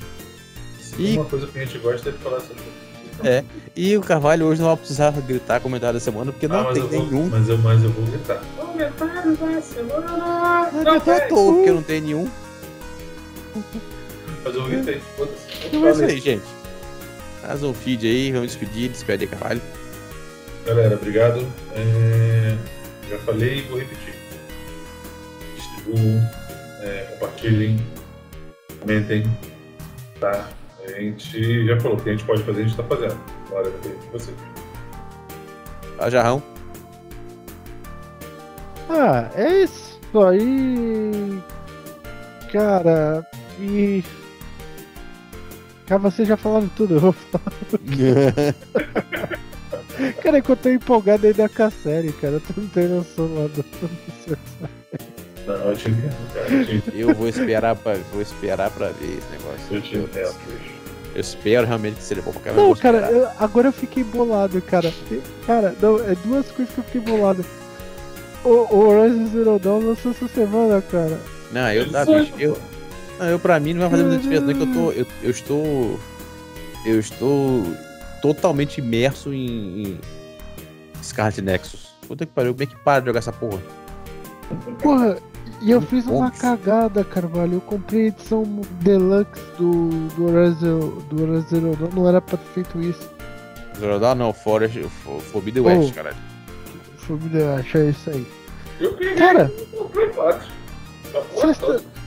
tem E- uma coisa que a gente gosta é de falar sobre. É. E o Carvalho hoje não vai precisar gritar comentário da semana, porque não Ah, tem vou, nenhum. Mas eu, mas eu vou gritar. Comentário da semana! Não, Não, é toa, porque não tem nenhum. Mas eu gritei. foda-se. Então é isso aí, gente. Faz um feed aí, vamos despedir, despede aí, Carvalho. Galera, obrigado. É, Já falei e vou repetir. Distribuam, é, compartilhem, comentem. Tá? A gente já falou o que a gente pode fazer, a gente tá fazendo. Bora ver de vocês. Fala, Jarrão. Ah, é isso aí. Cara, e. Cara, vocês já falaram tudo, eu vou falar. Cara, é que eu tô empolgado ainda com a série, cara. Tu não tem noção lá do. Não, eu te entendo, cara. Eu te entendo. Eu vou esperar pra, vou esperar pra ver esse negócio. Eu te entendo. Eu espero realmente que seja bom pra eu Não, cara, eu- agora eu fiquei bolado, cara. Cara, não, é duas coisas que eu fiquei bolado. O, o Horizon Zero Dawn lançou essa semana, cara. Não, eu, tá, eu, não, eu pra mim não vai fazer muita diferença, não, que eu tô. Eu, eu estou. Eu estou totalmente imerso em, em Scarlet Nexus. Puta que pariu, como é que para de jogar essa porra? Porra, e eu fiz uma cagada, Carvalho. Eu comprei a edição deluxe do, do Horizon do Horizon Zero Dawn. Não era pra ter feito isso. Zero Dawn não, Forest, For- Forbidden Oh. West, caralho. Foi me achar isso aí. Eu peguei Cara, o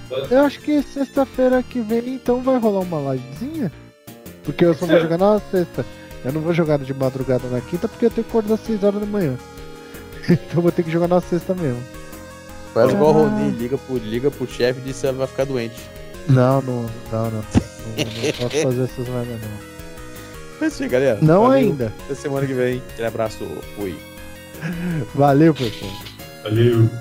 Play 4. A porra Sexta- toda. eu acho que sexta-feira que vem então vai rolar uma livezinha. Porque eu só vou jogar na sexta. Eu não vou jogar de madrugada na quinta porque eu tenho que acordar às 6 horas da manhã. Então eu vou ter que jogar na sexta mesmo. Faz igual o Ah. Rony, liga pro, liga pro chefe e diz que ela vai ficar doente. Não, não, não, não. Não, não posso fazer essas merdas não. É isso aí, galera. Não Valeu. ainda. Até semana que vem. Aquele abraço. Fui. Valeu, pessoal. Valeu.